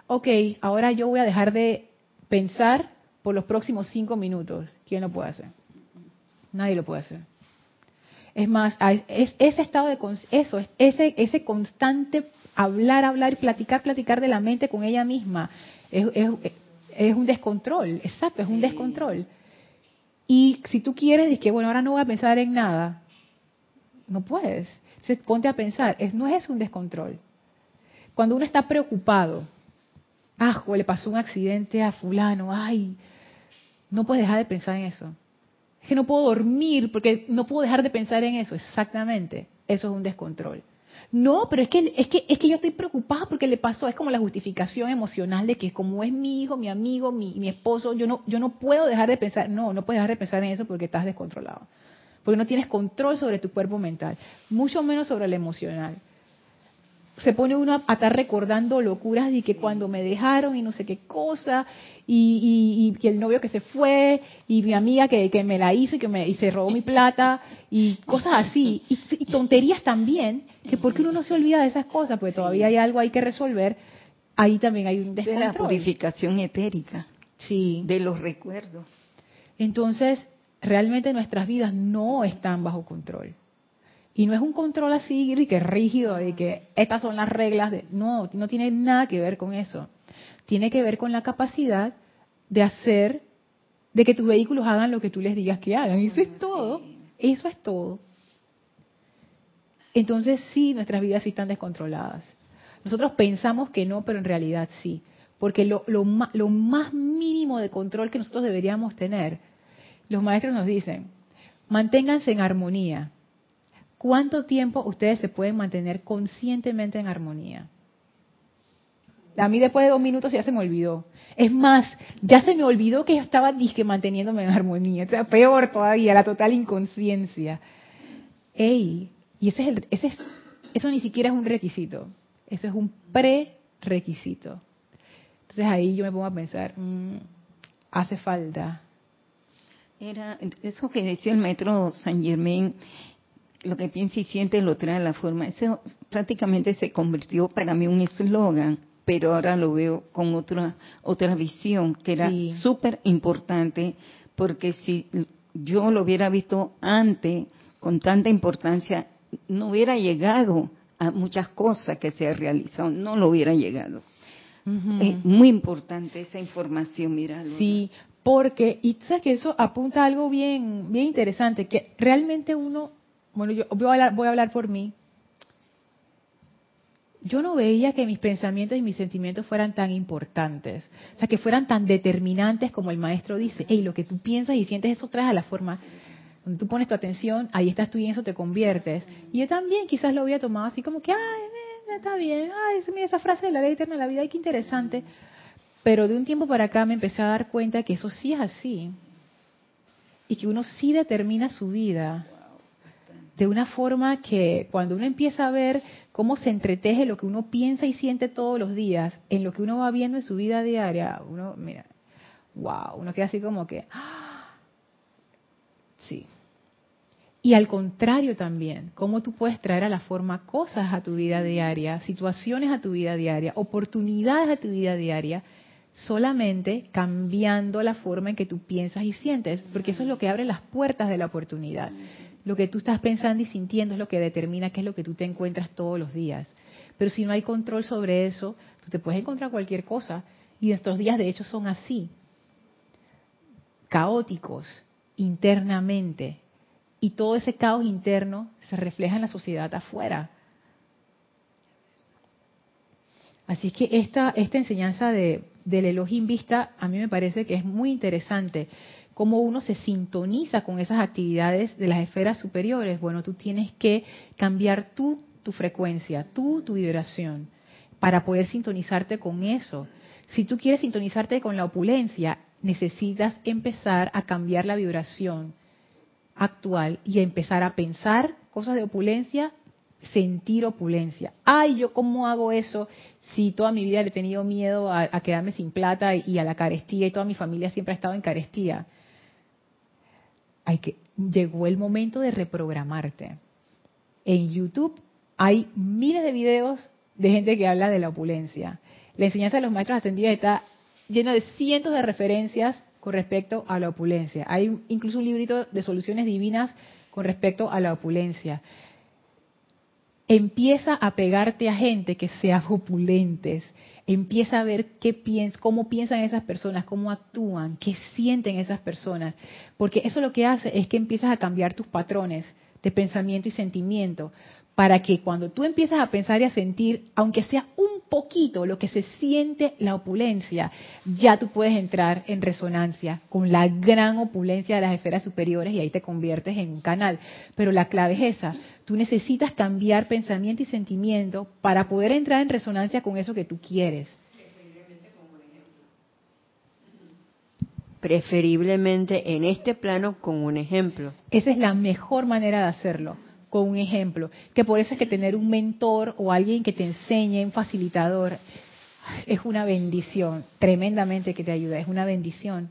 ok, ahora yo voy a dejar de pensar por los próximos cinco minutos, ¿quién lo puede hacer? Nadie lo puede hacer. Es más, ese estado de eso, ese, ese constante hablar, hablar, platicar, platicar de la mente con ella misma, es, es un descontrol, exacto, es un descontrol. Y si tú quieres, dices que bueno, ahora no voy a pensar en nada, no puedes. Entonces ponte a pensar, es, no es un descontrol. Cuando uno está preocupado, ah, le pasó un accidente a fulano, ay, no puedes dejar de pensar en eso. Es que no puedo dormir porque no puedo dejar de pensar en eso. Exactamente, eso es un descontrol. No, pero es que, es que, es que yo estoy preocupada porque le pasó, es como la justificación emocional de que como es mi hijo, mi amigo, mi, mi esposo, yo no, yo no puedo dejar de pensar, no, no puedes dejar de pensar en eso porque estás descontrolado porque no tienes control sobre tu cuerpo mental, mucho menos sobre el emocional. Se pone uno a estar recordando locuras de que cuando me dejaron y no sé qué cosa, y, que el novio que se fue, y mi amiga que, me la hizo y que me y se robó mi plata, y cosas así, y, tonterías también, que porque uno no se olvida de esas cosas, porque todavía hay algo hay que resolver, ahí también hay un descontrol. De la purificación etérica. Sí. De los recuerdos. Entonces, realmente nuestras vidas no están bajo control. Y no es un control así y que rígido de que estas son las reglas de no, no tiene nada que ver con eso. Tiene que ver con la capacidad de hacer de que tus vehículos hagan lo que tú les digas que hagan. Eso es todo. Eso es todo. Entonces sí, nuestras vidas sí están descontroladas. Nosotros pensamos que no, pero en realidad sí. Porque lo, lo, lo más mínimo de control que nosotros deberíamos tener los maestros nos dicen, manténganse en armonía. ¿Cuánto tiempo ustedes se pueden mantener conscientemente en armonía? A mí después de dos minutos ya se me olvidó. Es más, ya se me olvidó que yo estaba disque manteniéndome en armonía. O peor todavía, la total inconsciencia. Ey, y ese es el, ese es, eso ni siquiera es un requisito. Eso es un pre-requisito. Entonces ahí yo me pongo a pensar, mm, hace falta era eso que decía el maestro San Germain, lo que piensa y siente lo trae a la forma. Eso prácticamente se convirtió para mí un eslogan, pero ahora lo veo con otra otra visión que era súper importante porque si yo lo hubiera visto antes, con tanta importancia, no hubiera llegado a muchas cosas que se han realizado, no lo hubiera llegado. Es muy importante esa información, mira. Sí, porque, y sabes que eso apunta a algo bien, bien interesante, que realmente uno, bueno, yo voy a hablar, voy a hablar por mí, yo no veía que mis pensamientos y mis sentimientos fueran tan importantes, o sea, que fueran tan determinantes como el maestro dice, hey, lo que tú piensas y sientes, eso trae a la forma, donde tú pones tu atención, ahí estás tú y en eso te conviertes. Y yo también quizás lo había tomado así como que, ay, está bien, ay, mira esa frase de la ley eterna de la vida, ay, qué interesante. Pero de un tiempo para acá me empecé a dar cuenta que eso sí es así. Y que uno sí determina su vida de una forma que cuando uno empieza a ver cómo se entreteje lo que uno piensa y siente todos los días en lo que uno va viendo en su vida diaria, uno, mira, wow, uno queda así como que, ¡ah! sí, y al contrario también, cómo tú puedes traer a la forma cosas a tu vida diaria, situaciones a tu vida diaria, oportunidades a tu vida diaria, solamente cambiando la forma en que tú piensas y sientes, porque eso es lo que abre las puertas de la oportunidad. Lo que tú estás pensando y sintiendo es lo que determina qué es lo que tú te encuentras todos los días. Pero si no hay control sobre eso, tú te puedes encontrar cualquier cosa. Y estos días de hecho son así, caóticos internamente, y todo ese caos interno se refleja en la sociedad afuera. Así que esta, esta enseñanza de, del Elohim Vista a mí me parece que es muy interesante. Cómo uno se sintoniza con esas actividades de las esferas superiores. Bueno, tú tienes que cambiar tú tu frecuencia, tú tu vibración, para poder sintonizarte con eso. Si tú quieres sintonizarte con la opulencia, necesitas empezar a cambiar la vibración actual y empezar a pensar cosas de opulencia, sentir opulencia. Ay, yo cómo hago eso si toda mi vida le he tenido miedo a, quedarme sin plata y, a la carestía y toda mi familia siempre ha estado en carestía. Hay que, llegó el momento de reprogramarte. En YouTube hay miles de videos de gente que habla de la opulencia. La enseñanza de los maestros ascendidos está llena de cientos de referencias con respecto a la opulencia. Hay incluso un librito de soluciones divinas con respecto a la opulencia. Empieza a pegarte a gente que sea opulentes. Empieza a ver qué piens cómo piensan esas personas, cómo actúan, qué sienten esas personas. Porque eso lo que hace es que empiezas a cambiar tus patrones de pensamiento y sentimiento para que cuando tú empiezas a pensar y a sentir, aunque sea un poquito lo que se siente la opulencia, ya tú puedes entrar en resonancia con la gran opulencia de las esferas superiores y ahí te conviertes en un canal. Pero la clave es esa, tú necesitas cambiar pensamiento y sentimiento para poder entrar en resonancia con eso que tú quieres. Preferiblemente en este plano con un ejemplo. Esa es la mejor manera de hacerlo con un ejemplo. Que por eso es que tener un mentor o alguien que te enseñe, un facilitador, es una bendición, tremendamente que te ayuda, es una bendición.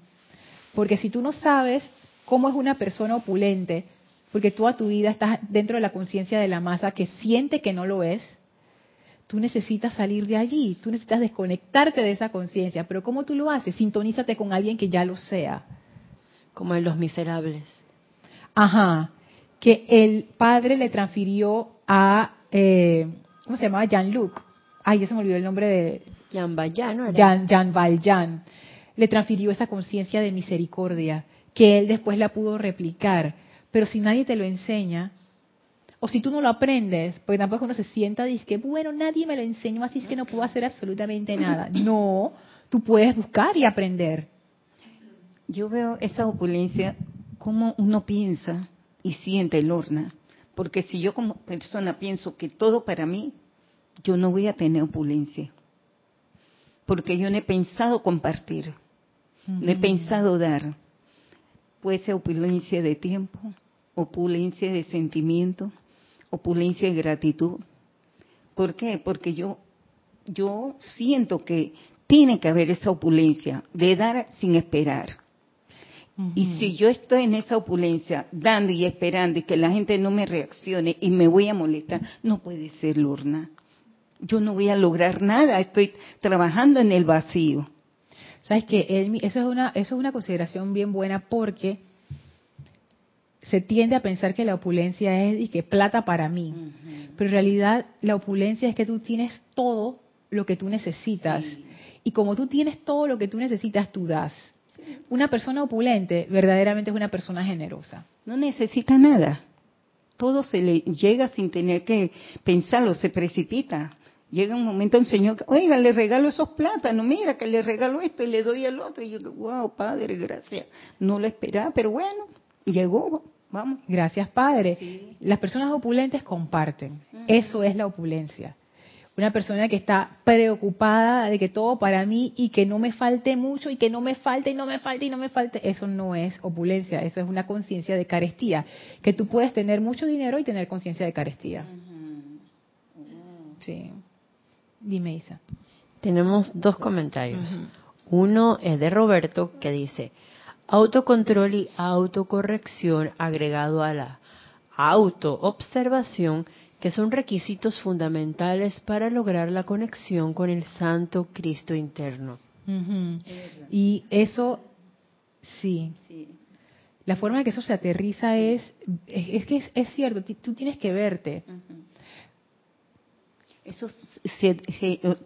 Porque si tú no sabes cómo es una persona opulente, porque toda tu vida estás dentro de la conciencia de la masa que siente que no lo es, tú necesitas salir de allí, tú necesitas desconectarte de esa conciencia. Pero ¿cómo tú lo haces? Sintonízate con alguien que ya lo sea. Como en Los Miserables. Ajá que el padre le transfirió a, eh, ¿cómo se llamaba? Jean-Luc. Ay, ya se me olvidó el nombre de... Jean Valjean, ¿no Jean, Jean Valjean. Le transfirió esa conciencia de misericordia, que él después la pudo replicar. Pero si nadie te lo enseña, o si tú no lo aprendes, porque tampoco uno se sienta y dice que, bueno, nadie me lo enseñó, así es que no puedo hacer absolutamente nada. No, tú puedes buscar y aprender. Yo veo esa opulencia, como uno piensa y siente el horna. Porque si yo como persona pienso que todo para mí, yo no voy a tener opulencia. Porque yo no he pensado compartir, no he pensado dar. Puede ser opulencia de tiempo, opulencia de sentimiento, opulencia de gratitud. ¿Por qué? Porque yo, yo siento que tiene que haber esa opulencia de dar sin esperar. Y si yo estoy en esa opulencia, dando y esperando y que la gente no me reaccione y me voy a molestar, no puede ser, Lorna. Yo no voy a lograr nada, estoy trabajando en el vacío. Sabes que eso es una eso es una consideración bien buena porque se tiende a pensar que la opulencia es y que plata para mí. Pero en realidad la opulencia es que tú tienes todo lo que tú necesitas. Y como tú tienes todo lo que tú necesitas, tú das. Una persona opulente verdaderamente es una persona generosa. No necesita nada. Todo se le llega sin tener que pensarlo, se precipita. Llega un momento el Señor, oiga, le regalo esos plátanos, mira que le regalo esto y le doy el otro. Y yo, wow, Padre, gracias. No lo esperaba, pero bueno, llegó, vamos. Gracias, Padre. Las personas opulentes comparten. Eso es la opulencia. Una persona que está preocupada de que todo para mí y que no me falte mucho y que no me falte y no me falte y no me falte, eso no es opulencia, eso es una conciencia de carestía. Que tú puedes tener mucho dinero y tener conciencia de carestía. Sí. Dime, Isa. Tenemos dos comentarios. Uno es de Roberto que dice, autocontrol y autocorrección agregado a la autoobservación que son requisitos fundamentales para lograr la conexión con el Santo Cristo interno. Y eso, sí. La forma en que eso se aterriza es, es, que es, cierto, tú tienes que verte. Eso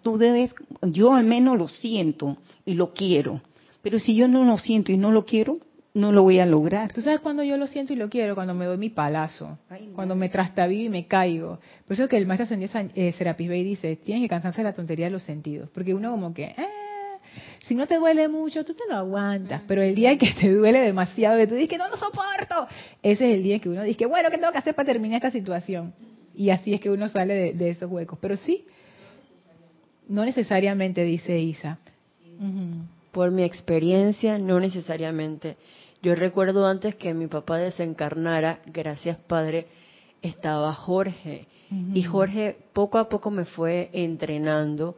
tú debes, yo al menos lo siento y lo quiero, pero si yo no lo siento y no lo quiero, no lo voy a lograr. ¿Tú sabes cuando yo lo siento y lo quiero? Cuando me doy mi palazo, cuando me trastabillo y me caigo. Por eso que el maestro ascendido eh, Serapis Bey dice, tienes que cansarse de la tontería de los sentidos, porque uno como que, eh, si no te duele mucho, tú te lo aguantas, pero el día en que te duele demasiado, que tú dices que no lo soporto, ese es el día en que uno dice, bueno, ¿qué tengo que hacer para terminar esta situación? Y así es que uno sale de, esos huecos. Pero sí, no necesariamente, dice Isa. Por mi experiencia, no necesariamente. Yo recuerdo antes que mi papá desencarnara, gracias Padre, estaba Jorge. Y Jorge poco a poco me fue entrenando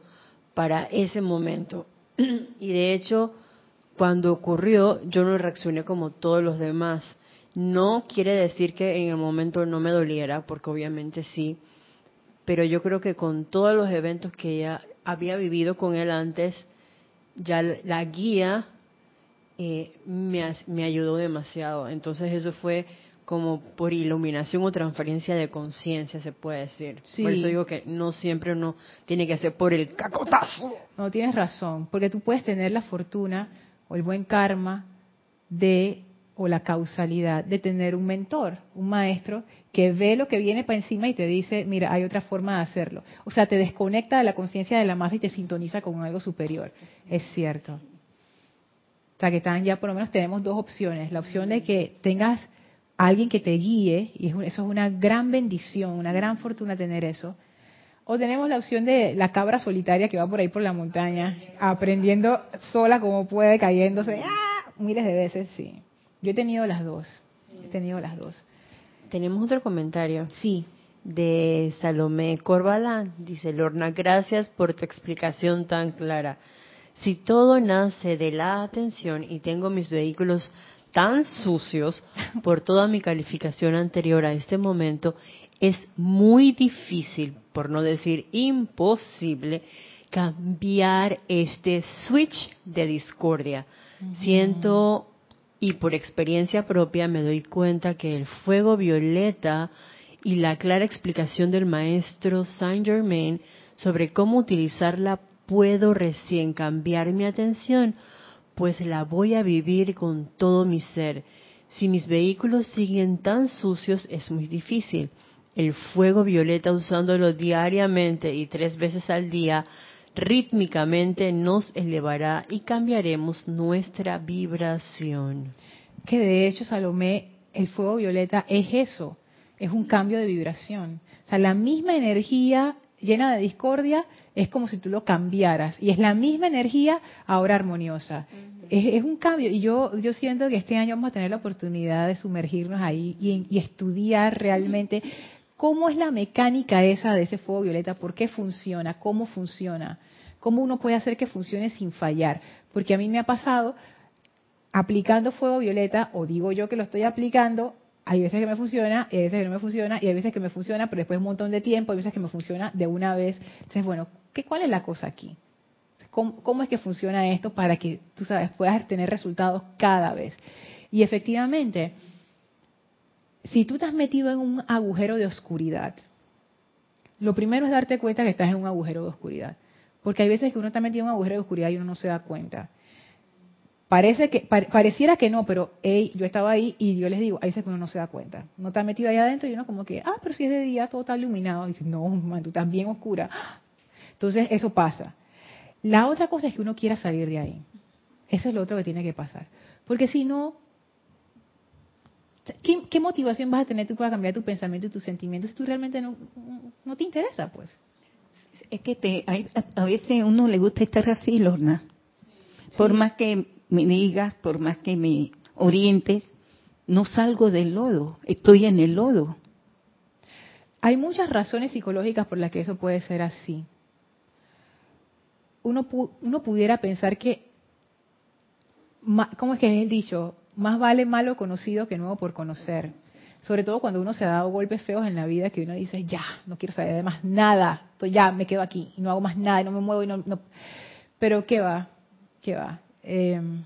para ese momento. y de hecho, cuando ocurrió, yo no reaccioné como todos los demás. No quiere decir que en el momento no me doliera, porque obviamente sí, pero yo creo que con todos los eventos que ya había vivido con él antes, ya la guía eh, me, me ayudó demasiado. Entonces eso fue como por iluminación o transferencia de conciencia, se puede decir. Por eso digo que no siempre uno tiene que hacer por el cacotazo. No, tienes razón, porque tú puedes tener la fortuna o el buen karma de o la causalidad de tener un mentor, un maestro que ve lo que viene para encima y te dice, mira, hay otra forma de hacerlo. O sea, te desconecta de la conciencia de la masa y te sintoniza con algo superior. Es cierto. O sea, que están ya por lo menos tenemos dos opciones. La opción de que tengas alguien que te guíe, y eso es una gran bendición, una gran fortuna tener eso. O tenemos la opción de la cabra solitaria que va por ahí por la montaña, aprendiendo sola como puede, cayéndose, ¡ah! miles de veces, sí. Yo he tenido las dos. He tenido las dos. Tenemos otro comentario. Sí. De Salomé Corbalán. Dice, Lorna, gracias por tu explicación tan clara. Si todo nace de la atención y tengo mis vehículos tan sucios por toda mi calificación anterior a este momento, es muy difícil, por no decir imposible, cambiar este switch de discordia. Siento y por experiencia propia me doy cuenta que el fuego violeta y la clara explicación del maestro Saint Germain sobre cómo utilizarla puedo recién cambiar mi atención, pues la voy a vivir con todo mi ser. Si mis vehículos siguen tan sucios es muy difícil. El fuego violeta usándolo diariamente y tres veces al día rítmicamente nos elevará y cambiaremos nuestra vibración. Que de hecho, Salomé, el fuego violeta es eso, es un cambio de vibración. O sea, la misma energía llena de discordia es como si tú lo cambiaras y es la misma energía ahora armoniosa. es, un cambio y yo yo siento que este año vamos a tener la oportunidad de sumergirnos ahí y, y estudiar realmente ¿Cómo es la mecánica esa de ese fuego violeta? ¿Por qué funciona? ¿Cómo funciona? ¿Cómo uno puede hacer que funcione sin fallar? Porque a mí me ha pasado aplicando fuego violeta, o digo yo que lo estoy aplicando, hay veces que me funciona, y hay veces que no me funciona, y hay veces que me funciona, pero después de un montón de tiempo, hay veces que me funciona de una vez. Entonces, bueno, ¿qué, ¿cuál es la cosa aquí? ¿Cómo, ¿Cómo, es que funciona esto para que, tú sabes, puedas tener resultados cada vez? Y efectivamente, si tú estás metido en un agujero de oscuridad, lo primero es darte cuenta que estás en un agujero de oscuridad. Porque hay veces que uno está metido en un agujero de oscuridad y uno no se da cuenta. Parece que, pareciera que no, pero hey, yo estaba ahí y yo les digo, hay veces que uno no se da cuenta. Uno está metido ahí adentro y uno como que, ah, pero si es de día todo está iluminado. Y dice, no, man, tú estás bien oscura. Entonces eso pasa. La otra cosa es que uno quiera salir de ahí. Eso es lo otro que tiene que pasar. Porque si no, ¿qué, motivación vas a tener tú para cambiar tu pensamiento y tus sentimientos si tú realmente no, no te interesa, pues? Es que te, a, veces a uno le gusta estar así, Lorna. Por más que me digas, por más que me orientes, no salgo del lodo, estoy en el lodo. Hay muchas razones psicológicas por las que eso puede ser así. Uno, uno pudiera pensar que, ¿cómo es que es dicho? Más vale malo conocido que nuevo por conocer. Sobre todo cuando uno se ha dado golpes feos en la vida que uno dice, ya, no quiero saber de más nada, ya me quedo aquí y no hago más nada, y no me muevo y no. Pero ¿qué va? ¿Qué va? Em,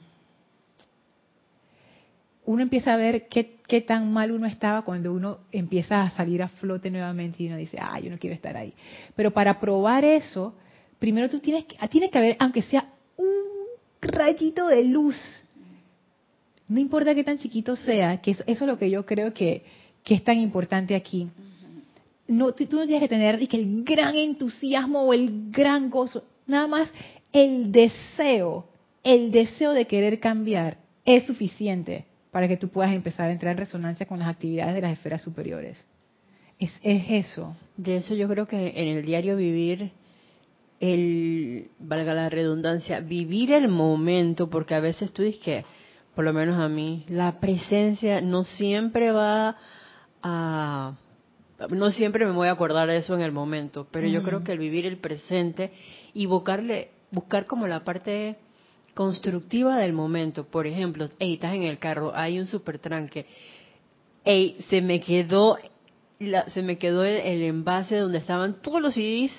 uno empieza a ver qué, tan mal uno estaba cuando uno empieza a salir a flote nuevamente y uno dice, ah, yo no quiero estar ahí. Pero para probar eso, primero tú tienes que, tiene que haber, aunque sea un rayito de luz, no importa qué tan chiquito sea, que eso, es lo que yo creo que, que es tan importante aquí. No, tú no tienes que tener el gran entusiasmo o el gran gozo, nada más el deseo el deseo de querer cambiar es suficiente para que tú puedas empezar a entrar en resonancia con las actividades de las esferas superiores. Es, eso. De eso yo creo que en el diario vivir, el, valga la redundancia, vivir el momento, porque a veces tú dices que, por lo menos a mí, la presencia no siempre va a... No siempre me voy a acordar de eso en el momento, pero yo creo que el vivir el presente y buscarle, buscar como la parte constructiva del momento. Por ejemplo, hey, estás en el carro, hay un super tranque. Hey, se me quedó, la, se me quedó el, envase donde estaban todos los CDs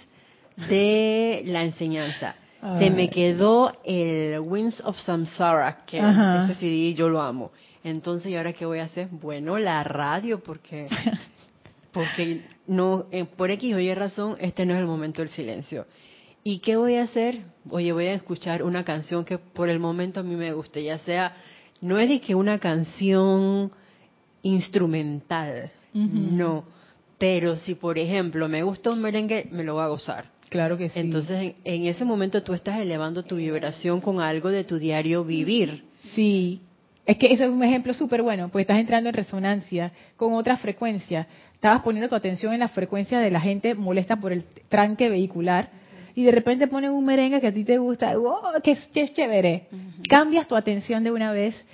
de la enseñanza. Se me quedó el Winds of Samsara, que ese CD yo lo amo. Entonces, ¿y ahora qué voy a hacer? Bueno, la radio, porque porque no eh, por X o Y razón este no es el momento del silencio. ¿Y qué voy a hacer? Oye, voy a escuchar una canción que por el momento a mí me guste, ya sea, no es de que una canción instrumental, no, pero si por ejemplo me gusta un merengue, me lo voy a gozar. Claro que sí. Entonces, en, ese momento tú estás elevando tu vibración con algo de tu diario vivir. Sí, es que ese es un ejemplo súper bueno, porque estás entrando en resonancia con otra frecuencia. Estabas poniendo tu atención en la frecuencia de la gente molesta por el tranque vehicular y de repente ponen un merengue que a ti te gusta, wow, que es, chévere. Cambias tu atención de una vez,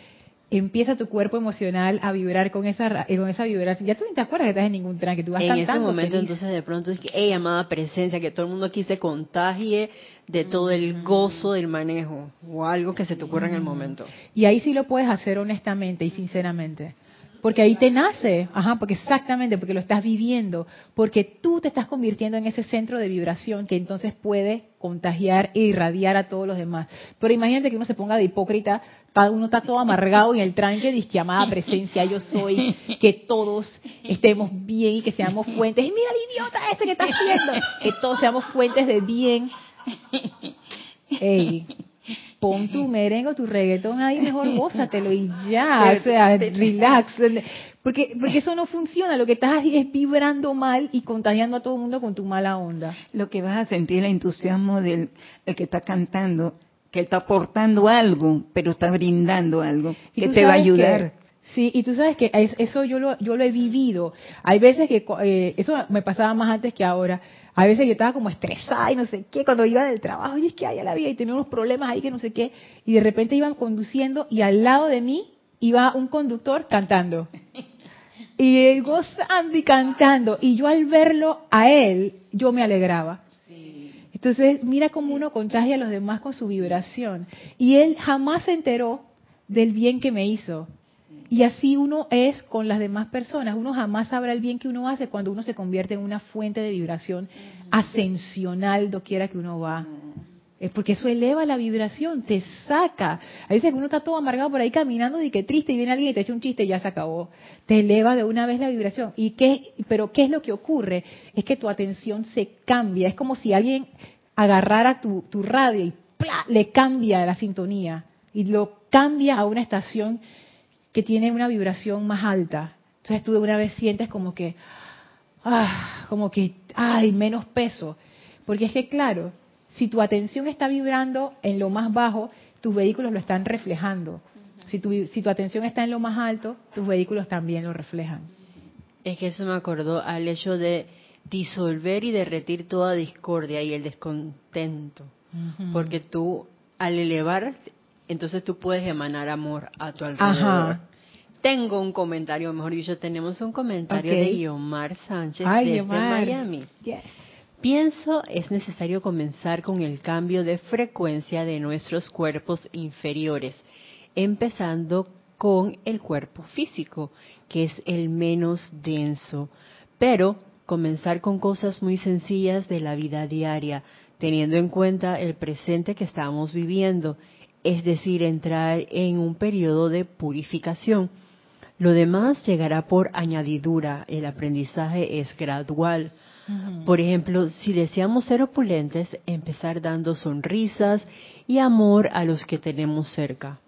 empieza tu cuerpo emocional a vibrar con esa con esa vibración. Ya tú ni te acuerdas que estás en ningún tranque, tú vas En ese momento entonces de pronto es que, hey, amada presencia, que todo el mundo aquí se contagie de todo el gozo del manejo o algo que se te ocurra en el momento. Y ahí sí lo puedes hacer honestamente y sinceramente. Porque ahí te nace, ajá, porque exactamente, porque lo estás viviendo, porque tú te estás convirtiendo en ese centro de vibración que entonces puede contagiar e irradiar a todos los demás. Pero imagínate que uno se ponga de hipócrita, uno está todo amargado en el tranque de llamada presencia, yo soy, que todos estemos bien y que seamos fuentes. Y mira el idiota ese que está haciendo, que todos seamos fuentes de bien. Pon tu merengue tu reggaetón ahí, mejor gózatelo y ya, o sea, relax. Porque, porque eso no funciona, lo que estás es vibrando mal y contagiando a todo el mundo con tu mala onda. Lo que vas a sentir el entusiasmo del que está cantando, que está aportando algo, pero está brindando algo, que te va a ayudar. sí, y tú sabes que eso yo lo, yo lo he vivido. Hay veces que, eh, eso me pasaba más antes que ahora, a veces yo estaba como estresada y no sé qué, cuando iba del trabajo, y es que hay la vida y tenía unos problemas ahí que no sé qué, y de repente iban conduciendo y al lado de mí iba un conductor cantando. Y gozando y cantando. Y yo al verlo a él, yo me alegraba. Entonces, mira cómo uno contagia a los demás con su vibración. Y él jamás se enteró del bien que me hizo. Y así uno es con las demás personas. Uno jamás sabrá el bien que uno hace cuando uno se convierte en una fuente de vibración ascensional doquiera que uno va. Es porque eso eleva la vibración, te saca. A veces uno está todo amargado por ahí caminando y que triste y viene alguien y te echa un chiste y ya se acabó. Te eleva de una vez la vibración. ¿Y qué, pero qué es lo que ocurre? Es que tu atención se cambia. Es como si alguien agarrara tu, tu radio y le cambia la sintonía y lo cambia a una estación que tiene una vibración más alta. Entonces tú de una vez sientes como que, ah, como que, hay menos peso. Porque es que, claro, si tu atención está vibrando en lo más bajo, tus vehículos lo están reflejando. Si tu, si tu atención está en lo más alto, tus vehículos también lo reflejan. Es que eso me acordó al hecho de disolver y derretir toda discordia y el descontento. Porque tú, al elevar, entonces tú puedes emanar amor a tu alrededor. Tengo un comentario, mejor dicho, tenemos un comentario de Yomar Sánchez desde Miami. Pienso es necesario comenzar con el cambio de frecuencia de nuestros cuerpos inferiores, empezando con el cuerpo físico, que es el menos denso, pero comenzar con cosas muy sencillas de la vida diaria, teniendo en cuenta el presente que estamos viviendo, es decir, entrar en un periodo de purificación. Lo demás llegará por añadidura, el aprendizaje es gradual por ejemplo, si deseamos ser opulentes, empezar dando sonrisas y amor a los que tenemos cerca.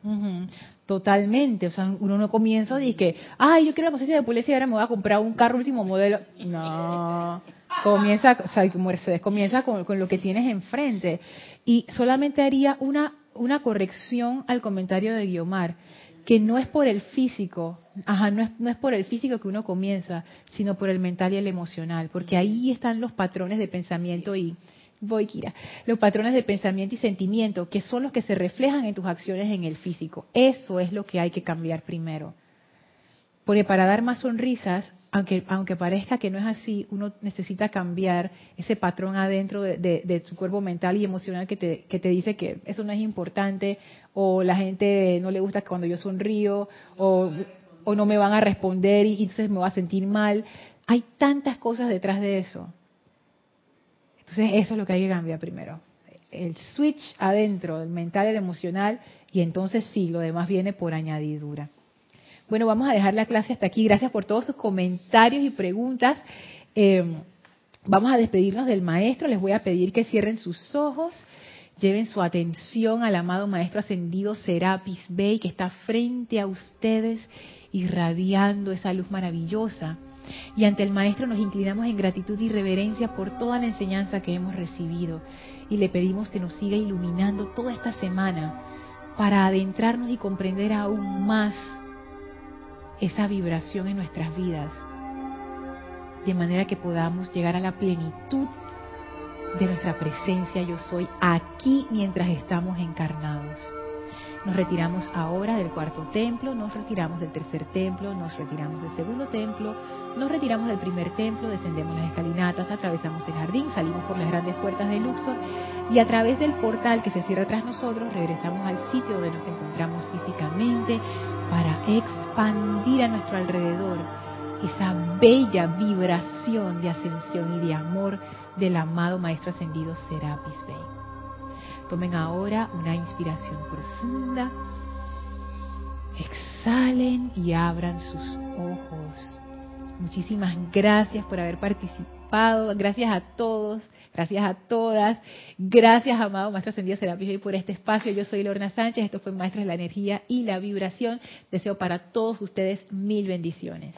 Totalmente, o sea, uno no comienza y que, ay, yo quiero la conciencia de opulencia y ahora me voy a comprar un carro último modelo. No, comienza, o sea, Mercedes, comienza con, con, lo que tienes enfrente. Y solamente haría una, una corrección al comentario de Guiomar que no es por el físico, ajá, no es, no es por el físico que uno comienza, sino por el mental y el emocional, porque ahí están los patrones de pensamiento y voy Kira, los patrones de pensamiento y sentimiento que son los que se reflejan en tus acciones en el físico. Eso es lo que hay que cambiar primero. Porque para dar más sonrisas aunque, aunque parezca que no es así, uno necesita cambiar ese patrón adentro de, de, su cuerpo mental y emocional que te, que te dice que eso no es importante, o la gente no le gusta cuando yo sonrío, o, o no me van a responder y, entonces me va a sentir mal. Hay tantas cosas detrás de eso. Entonces eso es lo que hay que cambiar primero. El switch adentro, el mental el emocional, y entonces sí, lo demás viene por añadidura. Bueno, vamos a dejar la clase hasta aquí. Gracias por todos sus comentarios y preguntas. Eh, vamos a despedirnos del maestro. Les voy a pedir que cierren sus ojos, lleven su atención al amado maestro ascendido Serapis Bey, que está frente a ustedes, irradiando esa luz maravillosa. Y ante el maestro nos inclinamos en gratitud y reverencia por toda la enseñanza que hemos recibido. Y le pedimos que nos siga iluminando toda esta semana para adentrarnos y comprender aún más esa vibración en nuestras vidas, de manera que podamos llegar a la plenitud de nuestra presencia yo soy aquí mientras estamos encarnados. Nos retiramos ahora del cuarto templo, nos retiramos del tercer templo, nos retiramos del segundo templo, nos retiramos del primer templo, descendemos las escalinatas, atravesamos el jardín, salimos por las grandes puertas de Luxor y a través del portal que se cierra tras nosotros regresamos al sitio donde nos encontramos físicamente para expandir a nuestro alrededor esa bella vibración de ascensión y de amor del amado Maestro Ascendido Serapis Bey. Tomen ahora una inspiración profunda, exhalen y abran sus ojos. Muchísimas gracias por haber participado, gracias a todos, gracias a todas, gracias amado Maestro Ascendido Serapis por este espacio. Yo soy Lorna Sánchez, esto fue Maestro de la Energía y la Vibración. Deseo para todos ustedes mil bendiciones.